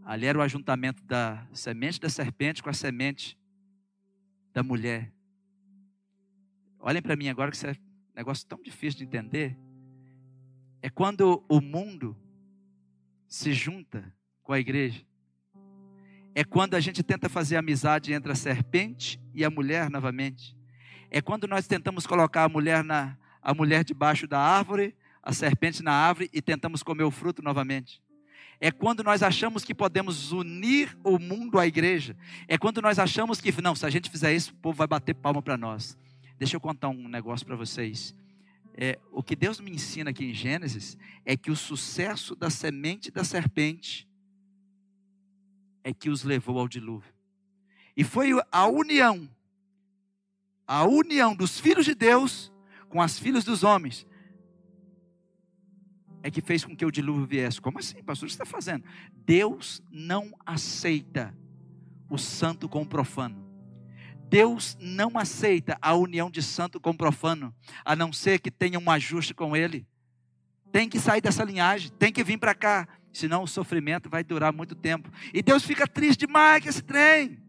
Speaker 2: Ali era o ajuntamento da semente da serpente com a semente da mulher. Olhem para mim agora que isso é um negócio tão difícil de entender. É quando o mundo se junta com a igreja. É quando a gente tenta fazer amizade entre a serpente e a mulher novamente. É quando nós tentamos colocar a mulher na, a mulher debaixo da árvore, a serpente na árvore e tentamos comer o fruto novamente. É quando nós achamos que podemos unir o mundo à igreja. É quando nós achamos que, não, se a gente fizer isso, o povo vai bater palma para nós. Deixa eu contar um negócio para vocês. É, o que Deus me ensina aqui em Gênesis é que o sucesso da semente da serpente é que os levou ao dilúvio. E foi a união, a união dos filhos de Deus com as filhas dos homens, é que fez com que o dilúvio viesse. Como assim, pastor? O que você está fazendo? Deus não aceita o santo com o profano. Deus não aceita a união de santo com profano, a não ser que tenha um ajuste com ele. Tem que sair dessa linhagem, tem que vir para cá senão o sofrimento vai durar muito tempo. E Deus fica triste demais com esse trem.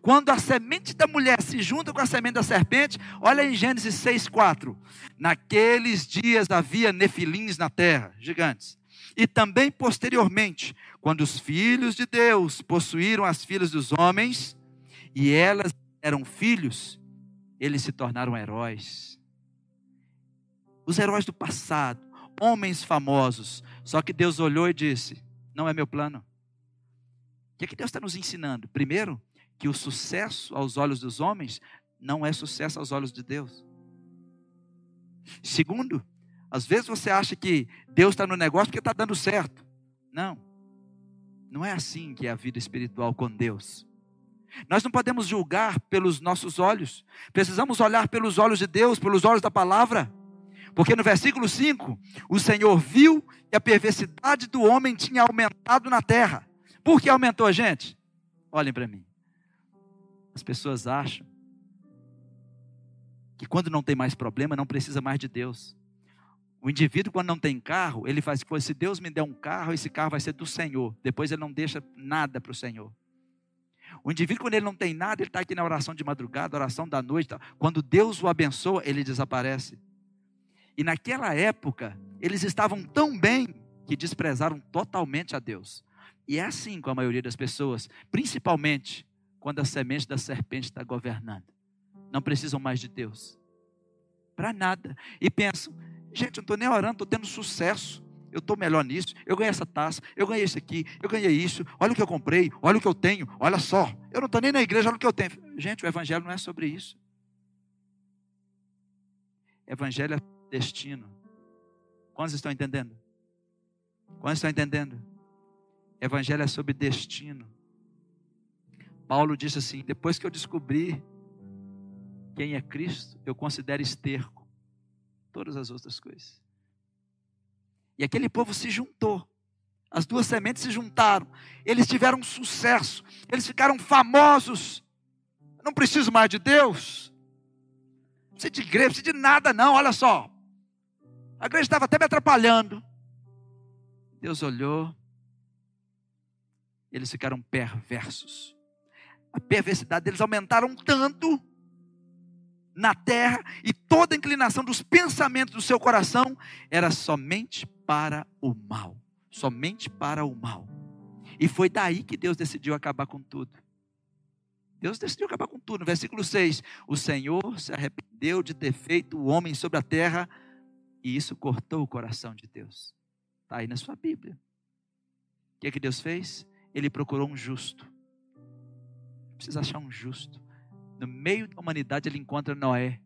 Speaker 2: Quando a semente da mulher se junta com a semente da serpente, olha em Gênesis 6,4. Naqueles dias havia nefilins na terra, gigantes. E também posteriormente, quando os filhos de Deus possuíram as filhas dos homens, e elas eram filhos, eles se tornaram heróis. Os heróis do passado, homens famosos, só que Deus olhou e disse: Não é meu plano. O que, é que Deus está nos ensinando? Primeiro, que o sucesso aos olhos dos homens não é sucesso aos olhos de Deus. Segundo, às vezes você acha que Deus está no negócio porque está dando certo. Não. Não é assim que é a vida espiritual com Deus. Nós não podemos julgar pelos nossos olhos. Precisamos olhar pelos olhos de Deus, pelos olhos da palavra. Porque no versículo 5, o Senhor viu que a perversidade do homem tinha aumentado na terra. Por que aumentou, gente? Olhem para mim. As pessoas acham que quando não tem mais problema, não precisa mais de Deus. O indivíduo, quando não tem carro, ele faz se Deus me der um carro, esse carro vai ser do Senhor. Depois ele não deixa nada para o Senhor. O indivíduo, quando ele não tem nada, ele está aqui na oração de madrugada, oração da noite. Tá? Quando Deus o abençoa, ele desaparece. E naquela época, eles estavam tão bem que desprezaram totalmente a Deus. E é assim com a maioria das pessoas, principalmente quando a semente da serpente está governando. Não precisam mais de Deus. Para nada. E pensam, gente, eu não estou nem orando, estou tendo sucesso. Eu estou melhor nisso. Eu ganhei essa taça, eu ganhei isso aqui, eu ganhei isso. Olha o que eu comprei, olha o que eu tenho, olha só. Eu não estou nem na igreja, olha o que eu tenho. Gente, o evangelho não é sobre isso. Evangelho é destino. Quantos estão entendendo? Quantos estão entendendo? Evangelho é sobre destino. Paulo disse assim: depois que eu descobri quem é Cristo, eu considero esterco todas as outras coisas. E aquele povo se juntou. As duas sementes se juntaram. Eles tiveram sucesso. Eles ficaram famosos. não preciso mais de Deus. Não precisa de igreja, não precisa de nada, não. Olha só. A igreja estava até me atrapalhando. Deus olhou. Eles ficaram perversos. A perversidade deles aumentaram tanto na terra e toda a inclinação dos pensamentos do seu coração era somente para o mal, somente para o mal. E foi daí que Deus decidiu acabar com tudo. Deus decidiu acabar com tudo. No versículo 6, o Senhor se arrependeu de ter feito o homem sobre a terra e isso cortou o coração de Deus. Está aí na sua Bíblia. O que é que Deus fez? Ele procurou um justo. Precisa achar um justo. No meio da humanidade ele encontra Noé.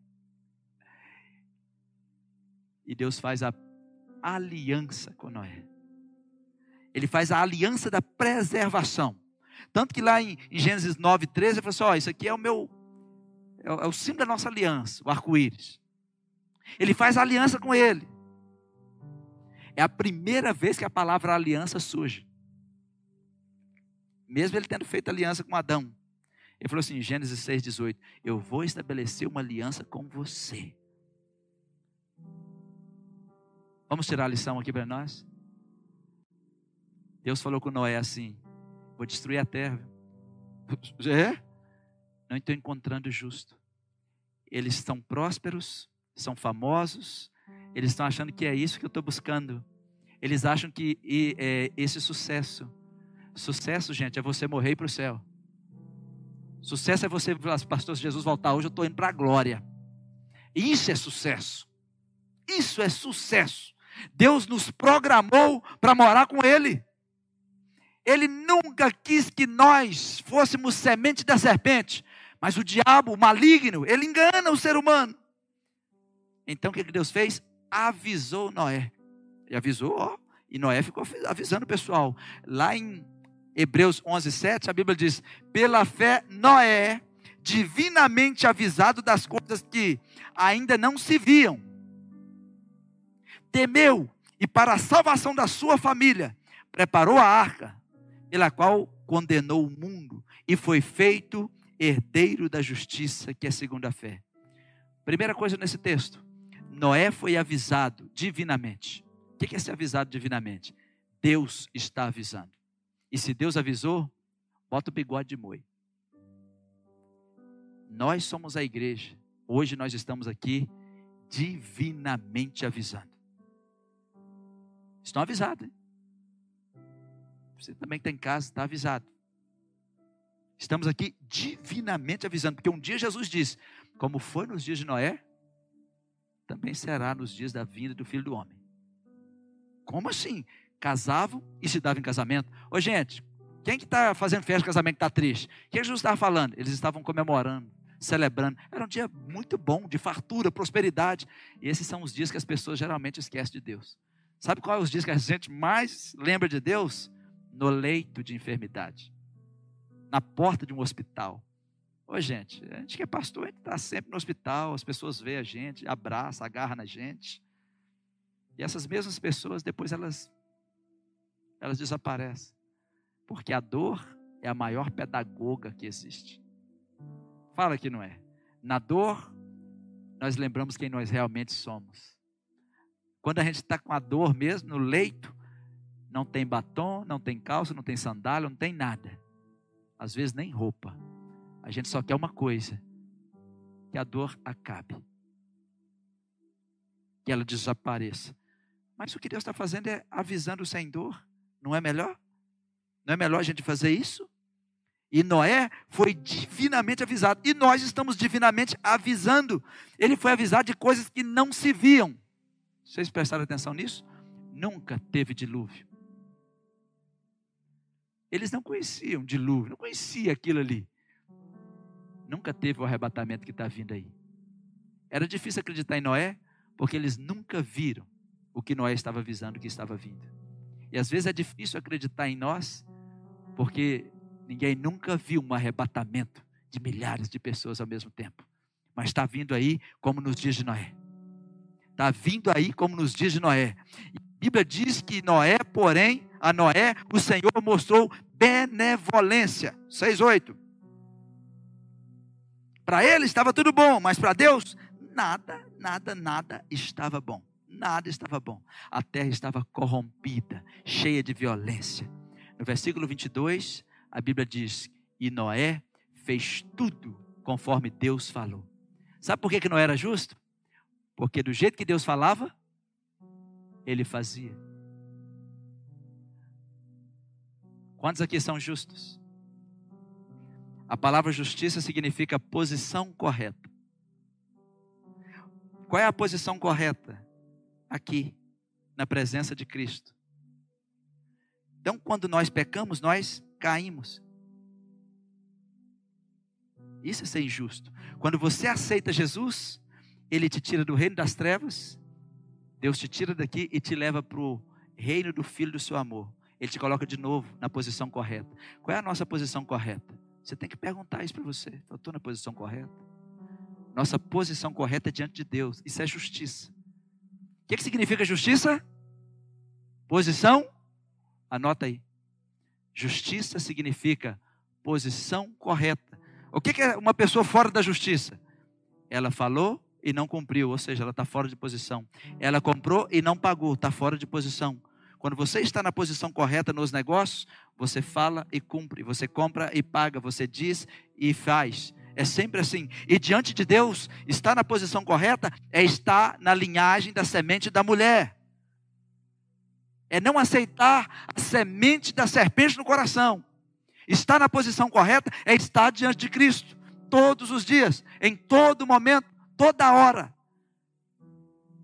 Speaker 2: E Deus faz a aliança com Noé. Ele faz a aliança da preservação. Tanto que lá em, Gênesis 9, 13, ele falou assim: ó, isso aqui é o meu, é o, é o símbolo da nossa aliança, o arco-íris. Ele faz aliança com ele. É a primeira vez que a palavra aliança surge. Mesmo ele tendo feito aliança com Adão. Ele falou assim, Gênesis 6,18: Eu vou estabelecer uma aliança com você. Vamos tirar a lição aqui para nós? Deus falou com Noé assim: Vou destruir a terra. É? Não estou encontrando justo. Eles estão prósperos, são famosos, eles estão achando que é isso que eu estou buscando. Eles acham que e, é, esse sucesso, sucesso, gente, é você morrer para o céu. Sucesso é você falar, pastor, se Jesus voltar hoje, eu estou indo para a glória. Isso é sucesso. Isso é sucesso. Deus nos programou para morar com Ele. Ele nunca quis que nós fôssemos semente da serpente. Mas o diabo, o maligno, ele engana o ser humano. Então o que Deus fez? Avisou Noé. E avisou, ó. E Noé ficou avisando o pessoal. Lá em Hebreus 11, 7, a Bíblia diz: Pela fé, Noé, divinamente avisado das coisas que ainda não se viam, temeu e, para a salvação da sua família, preparou a arca, pela qual condenou o mundo e foi feito herdeiro da justiça, que é segundo a fé. Primeira coisa nesse texto: Noé foi avisado divinamente. O que é ser avisado divinamente? Deus está avisando. E se Deus avisou, bota o bigode de moi. Nós somos a igreja. Hoje nós estamos aqui divinamente avisando. Estão avisados, hein? Você também que está em casa, está avisado. Estamos aqui divinamente avisando, porque um dia Jesus disse: como foi nos dias de Noé, também será nos dias da vinda do filho do homem. Como assim? Casavam e se davam em casamento. Ô gente, quem que está fazendo festa de casamento que está triste? O que Jesus estava falando? Eles estavam comemorando, celebrando. Era um dia muito bom, de fartura, prosperidade. E esses são os dias que as pessoas geralmente esquecem de Deus. Sabe qual é os dias que a gente mais lembra de Deus? No leito de enfermidade. Na porta de um hospital. Ô, gente, a gente que é pastor, a gente está sempre no hospital, as pessoas veem a gente, abraça, agarra na gente. E essas mesmas pessoas, depois elas, elas desaparecem. Porque a dor é a maior pedagoga que existe. Fala que não é. Na dor, nós lembramos quem nós realmente somos. Quando a gente está com a dor mesmo, no leito, não tem batom, não tem calça, não tem sandália, não tem nada. Às vezes nem roupa. A gente só quer uma coisa: que a dor acabe, que ela desapareça. Mas o que Deus está fazendo é avisando sem dor. Não é melhor? Não é melhor a gente fazer isso? E Noé foi divinamente avisado. E nós estamos divinamente avisando. Ele foi avisado de coisas que não se viam. Vocês prestaram atenção nisso? Nunca teve dilúvio. Eles não conheciam dilúvio, não conhecia aquilo ali nunca teve o arrebatamento que está vindo aí. Era difícil acreditar em Noé, porque eles nunca viram o que Noé estava avisando que estava vindo. E às vezes é difícil acreditar em nós, porque ninguém nunca viu um arrebatamento de milhares de pessoas ao mesmo tempo. Mas está vindo aí como nos dias de Noé. Está vindo aí como nos dias de Noé. A Bíblia diz que Noé, porém, a Noé, o Senhor mostrou benevolência. 6,8. Para ele estava tudo bom, mas para Deus, nada, nada, nada estava bom. Nada estava bom. A terra estava corrompida, cheia de violência. No versículo 22, a Bíblia diz: E Noé fez tudo conforme Deus falou. Sabe por que, que não era justo? Porque do jeito que Deus falava, ele fazia. Quantos aqui são justos? A palavra justiça significa posição correta. Qual é a posição correta? Aqui, na presença de Cristo. Então, quando nós pecamos, nós caímos. Isso é ser injusto. Quando você aceita Jesus, Ele te tira do reino das trevas, Deus te tira daqui e te leva para o reino do Filho do seu amor. Ele te coloca de novo na posição correta. Qual é a nossa posição correta? Você tem que perguntar isso para você. Eu estou na posição correta? Nossa posição correta é diante de Deus. Isso é justiça. O que, que significa justiça? Posição? Anota aí. Justiça significa posição correta. O que, que é uma pessoa fora da justiça? Ela falou e não cumpriu, ou seja, ela está fora de posição. Ela comprou e não pagou, está fora de posição. Quando você está na posição correta nos negócios, você fala e cumpre, você compra e paga, você diz e faz. É sempre assim. E diante de Deus, estar na posição correta é estar na linhagem da semente da mulher. É não aceitar a semente da serpente no coração. Estar na posição correta é estar diante de Cristo todos os dias, em todo momento, toda hora.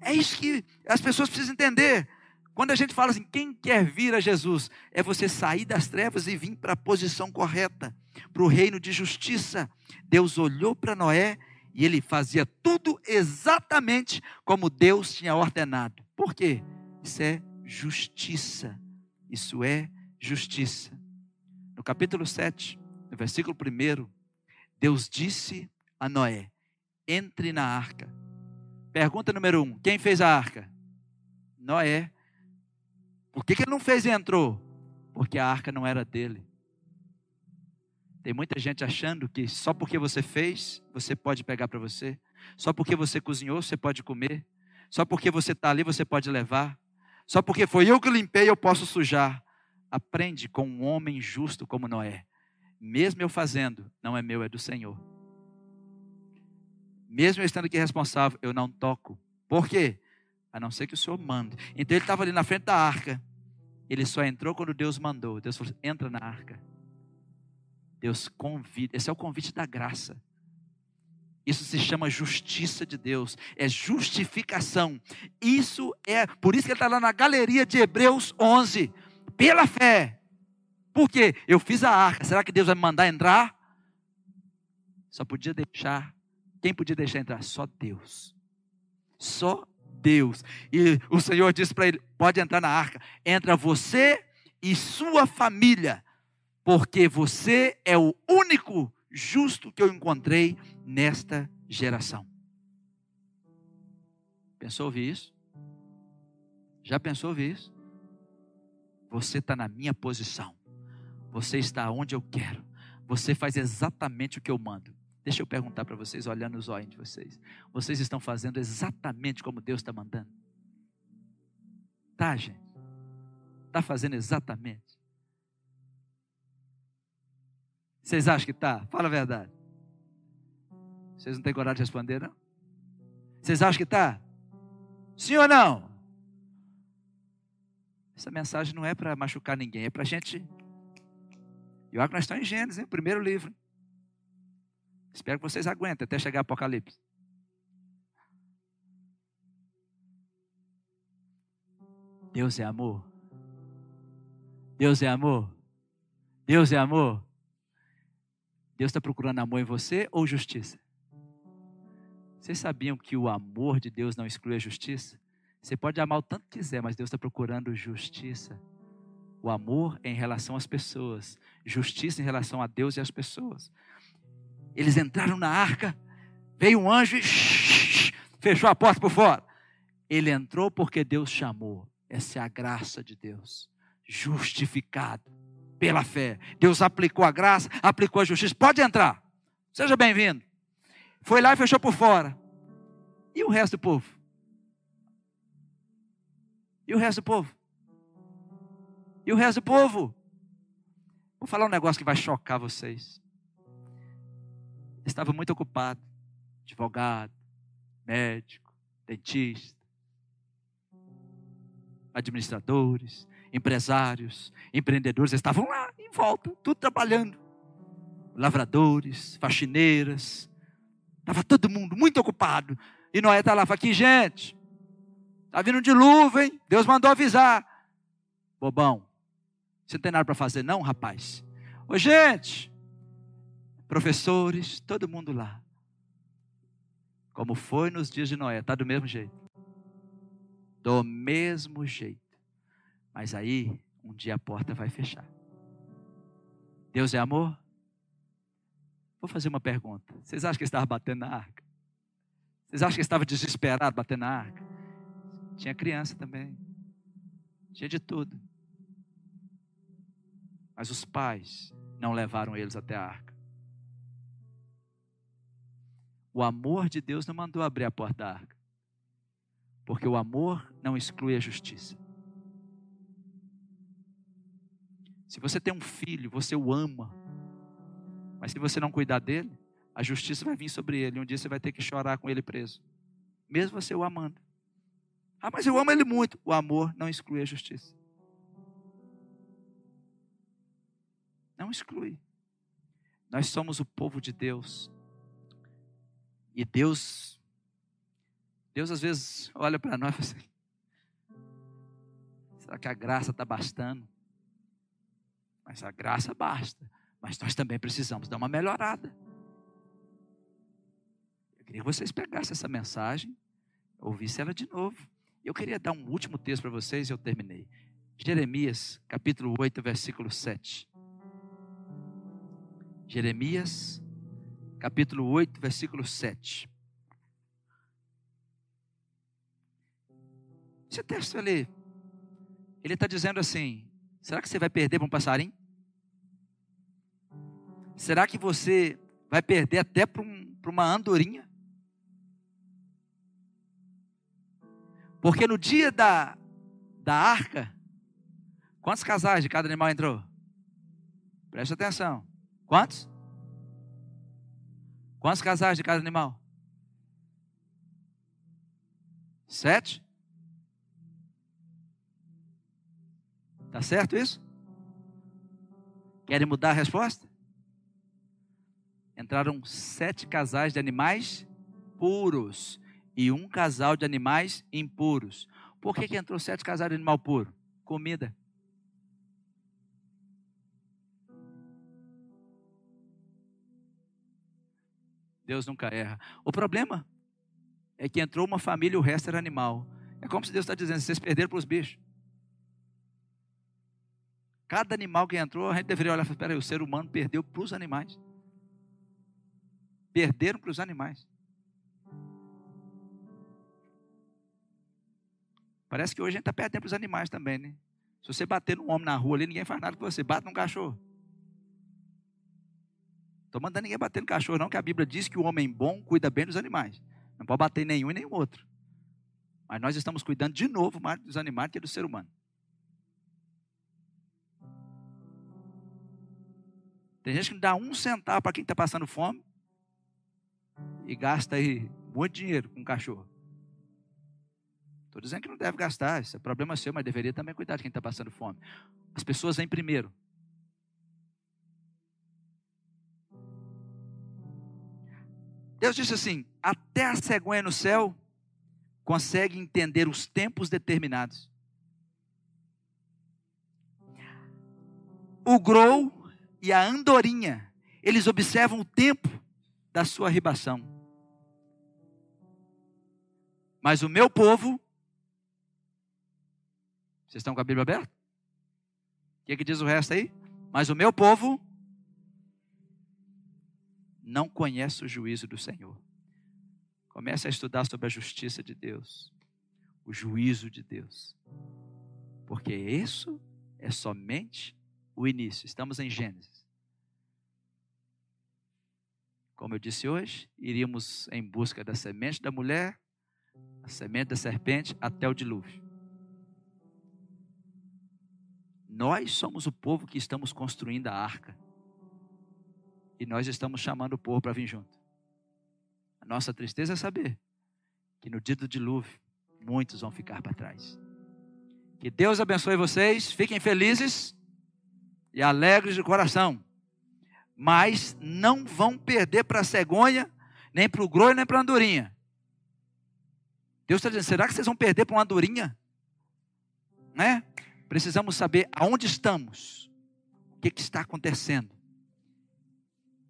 Speaker 2: É isso que as pessoas precisam entender. Quando a gente fala assim, quem quer vir a Jesus, é você sair das trevas e vir para a posição correta, para o reino de justiça. Deus olhou para Noé e ele fazia tudo exatamente como Deus tinha ordenado. Por quê? Isso é justiça. Isso é justiça. No capítulo 7, no versículo 1, Deus disse a Noé: entre na arca. Pergunta número 1: quem fez a arca? Noé. Por que, que ele não fez e entrou? Porque a arca não era dele. Tem muita gente achando que só porque você fez, você pode pegar para você. Só porque você cozinhou, você pode comer. Só porque você está ali, você pode levar. Só porque foi eu que limpei, eu posso sujar. Aprende com um homem justo como Noé. Mesmo eu fazendo, não é meu, é do Senhor. Mesmo eu estando aqui responsável, eu não toco. Por quê? A não ser que o Senhor mande. Então ele estava ali na frente da arca. Ele só entrou quando Deus mandou. Deus falou: entra na arca. Deus convida. Esse é o convite da graça. Isso se chama justiça de Deus, é justificação. Isso é, por isso que ele está lá na galeria de Hebreus 11, pela fé. Por quê? Eu fiz a arca, será que Deus vai me mandar entrar? Só podia deixar, quem podia deixar entrar? Só Deus. Só Deus. E o Senhor disse para ele: pode entrar na arca, entra você e sua família porque você é o único justo que eu encontrei nesta geração. Pensou ouvir isso? Já pensou ouvir isso? Você está na minha posição. Você está onde eu quero. Você faz exatamente o que eu mando. Deixa eu perguntar para vocês, olhando os olhos de vocês. Vocês estão fazendo exatamente como Deus está mandando? Tá, gente? Está fazendo exatamente. Vocês acham que está? Fala a verdade. Vocês não têm coragem de responder, não? Vocês acham que está? Sim ou não? Essa mensagem não é para machucar ninguém, é para a gente. Eu acho que nós estamos em Gênesis, hein? primeiro livro. Espero que vocês aguentem até chegar Apocalipse. Deus é amor. Deus é amor. Deus é amor. Deus está procurando amor em você ou justiça? Vocês sabiam que o amor de Deus não exclui a justiça? Você pode amar o tanto que quiser, mas Deus está procurando justiça. O amor em relação às pessoas, justiça em relação a Deus e às pessoas. Eles entraram na arca, veio um anjo e fechou a porta por fora. Ele entrou porque Deus chamou. Essa é a graça de Deus. Justificado pela fé. Deus aplicou a graça, aplicou a justiça. Pode entrar. Seja bem-vindo. Foi lá e fechou por fora. E o resto do povo? E o resto do povo? E o resto do povo? Vou falar um negócio que vai chocar vocês. Estava muito ocupado. Advogado, médico, dentista, administradores, empresários, empreendedores estavam lá em volta, tudo trabalhando. Lavradores, faxineiras, estava todo mundo muito ocupado. E Noé está lá, fala aqui, gente, está vindo um dilúvio, hein? Deus mandou avisar. Bobão, você não tem nada para fazer, não, rapaz? Ô, gente, professores, todo mundo lá. Como foi nos dias de Noé, está do mesmo jeito. Do mesmo jeito. Mas aí, um dia a porta vai fechar. Deus é amor? Vou fazer uma pergunta. Vocês acham que ele estava batendo na arca? Vocês acham que ele estava desesperado batendo na arca? Tinha criança também. Tinha de tudo. Mas os pais não levaram eles até a arca. O amor de Deus não mandou abrir a porta da arca. Porque o amor não exclui a justiça. Se você tem um filho, você o ama. Mas se você não cuidar dele, a justiça vai vir sobre ele. Um dia você vai ter que chorar com ele preso. Mesmo você o amando. Ah, mas eu amo ele muito. O amor não exclui a justiça. Não exclui. Nós somos o povo de Deus. E Deus, Deus às vezes olha para nós e fala assim: Será que a graça está bastando? Mas a graça basta. Mas nós também precisamos dar uma melhorada. Eu queria que vocês pegassem essa mensagem, ouvissem ela de novo. Eu queria dar um último texto para vocês e eu terminei. Jeremias, capítulo 8, versículo 7. Jeremias, capítulo 8, versículo 7. Esse texto ali, ele está dizendo assim: será que você vai perder para um passarinho? Será que você vai perder até para um, uma andorinha? Porque no dia da, da arca, quantos casais de cada animal entrou? Preste atenção. Quantos? Quantos casais de cada animal? Sete? Tá certo isso? Querem mudar a resposta? Entraram sete casais de animais puros e um casal de animais impuros. Por que, que entrou sete casais de animal puro? Comida. Deus nunca erra. O problema é que entrou uma família e o resto era animal. É como se Deus está dizendo: vocês perderam para os bichos. Cada animal que entrou, a gente deveria olhar e falar: espera aí, o ser humano perdeu para os animais. Perderam para os animais. Parece que hoje a gente está perdendo para os animais também, né? Se você bater num homem na rua ali, ninguém faz nada com você. Bate num cachorro. Estou mandando ninguém bater no cachorro, não, que a Bíblia diz que o homem bom cuida bem dos animais. Não pode bater nenhum e nenhum outro. Mas nós estamos cuidando de novo mais dos animais que do ser humano. Tem gente que não dá um centavo para quem está passando fome e gasta aí muito dinheiro com cachorro. Estou dizendo que não deve gastar, isso é problema seu, mas deveria também cuidar de quem está passando fome. As pessoas vêm primeiro. Deus disse assim: até a cegonha no céu consegue entender os tempos determinados. O grou e a andorinha, eles observam o tempo da sua ribação. Mas o meu povo, vocês estão com a Bíblia aberta? O que, é que diz o resto aí? Mas o meu povo não conhece o juízo do Senhor. Comece a estudar sobre a justiça de Deus, o juízo de Deus. Porque isso é somente o início. Estamos em Gênesis. Como eu disse hoje, iríamos em busca da semente da mulher, a semente da serpente, até o dilúvio. Nós somos o povo que estamos construindo a arca. E nós estamos chamando o povo para vir junto. A nossa tristeza é saber que no dia do dilúvio, muitos vão ficar para trás. Que Deus abençoe vocês, fiquem felizes e alegres de coração. Mas não vão perder para a cegonha, nem para o groi, nem para a andorinha. Deus está dizendo: será que vocês vão perder para uma andorinha? Né? Precisamos saber aonde estamos, o que, que está acontecendo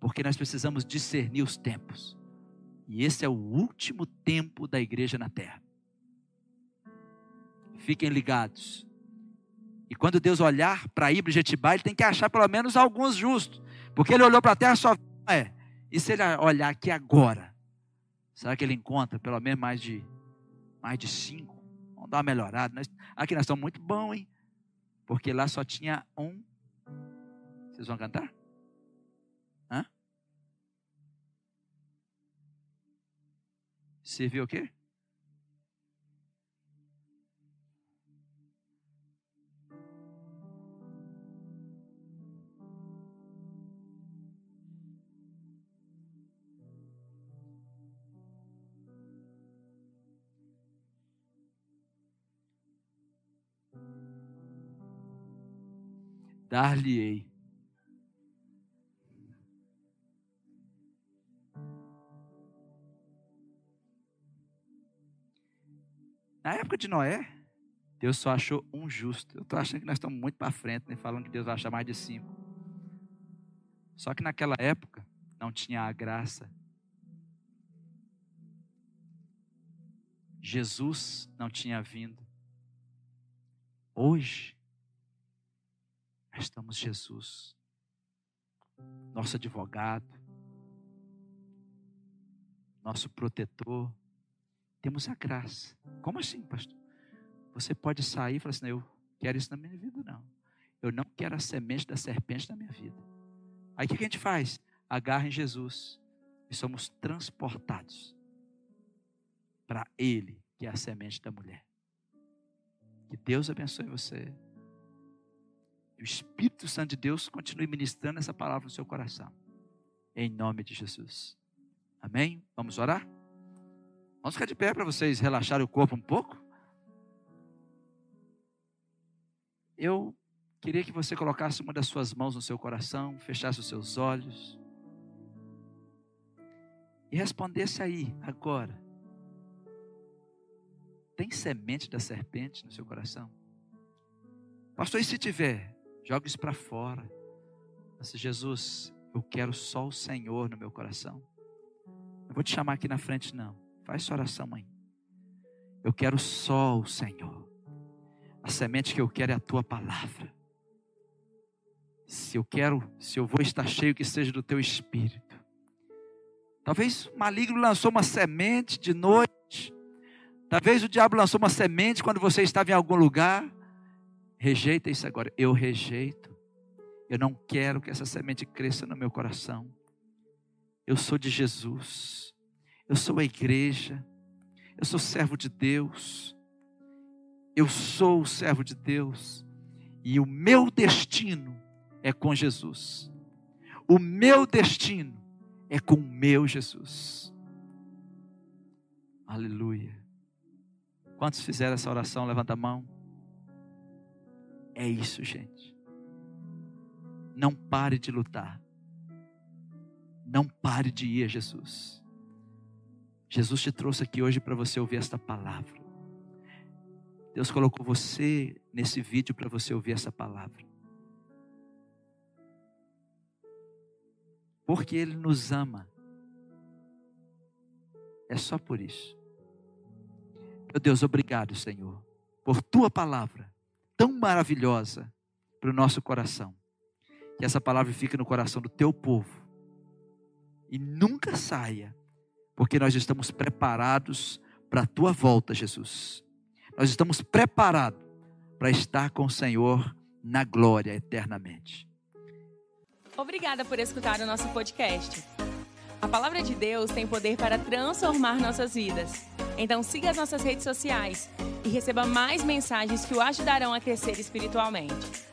Speaker 2: porque nós precisamos discernir os tempos. E esse é o último tempo da igreja na terra. Fiquem ligados. E quando Deus olhar para Ibra ele tem que achar pelo menos alguns justos. Porque ele olhou para a terra só é. E se ele olhar aqui agora, será que ele encontra pelo menos mais de mais de cinco? Vamos dar uma melhorada. Nós, aqui nós estamos muito bom, hein? Porque lá só tinha um. Vocês vão cantar? Serviu o quê? Dar-lhe-ei época de Noé, Deus só achou um justo. Eu estou achando que nós estamos muito para frente, né? falando que Deus vai achar mais de cinco. Só que naquela época não tinha a graça. Jesus não tinha vindo. Hoje, nós estamos Jesus, nosso advogado, nosso protetor. Temos a graça. Como assim, pastor? Você pode sair e falar assim: Eu quero isso na minha vida, não. Eu não quero a semente da serpente na minha vida. Aí o que a gente faz? Agarra em Jesus e somos transportados para Ele, que é a semente da mulher. Que Deus abençoe você. E o Espírito Santo de Deus continue ministrando essa palavra no seu coração. Em nome de Jesus. Amém? Vamos orar? Vamos ficar de pé para vocês relaxarem o corpo um pouco? Eu queria que você colocasse uma das suas mãos no seu coração, fechasse os seus olhos e respondesse aí, agora. Tem semente da serpente no seu coração? Pastor, e se tiver? Joga isso para fora. Mas, Jesus, eu quero só o Senhor no meu coração. Não vou te chamar aqui na frente, não. Faz sua oração, mãe. Eu quero só o Senhor. A semente que eu quero é a tua palavra. Se eu quero, se eu vou estar cheio, que seja do teu espírito. Talvez o maligno lançou uma semente de noite. Talvez o diabo lançou uma semente quando você estava em algum lugar. Rejeita isso agora. Eu rejeito. Eu não quero que essa semente cresça no meu coração. Eu sou de Jesus. Eu sou a igreja. Eu sou servo de Deus. Eu sou o servo de Deus. E o meu destino é com Jesus. O meu destino é com o meu Jesus. Aleluia. Quantos fizeram essa oração? Levanta a mão. É isso, gente. Não pare de lutar. Não pare de ir a Jesus. Jesus te trouxe aqui hoje para você ouvir esta palavra. Deus colocou você nesse vídeo para você ouvir essa palavra. Porque Ele nos ama. É só por isso. Meu Deus, obrigado, Senhor, por tua palavra tão maravilhosa para o nosso coração. Que essa palavra fique no coração do teu povo e nunca saia, porque nós estamos preparados para a tua volta, Jesus. Nós estamos preparados para estar com o Senhor na glória eternamente.
Speaker 1: Obrigada por escutar o nosso podcast. A palavra de Deus tem poder para transformar nossas vidas. Então siga as nossas redes sociais e receba mais mensagens que o ajudarão a crescer espiritualmente.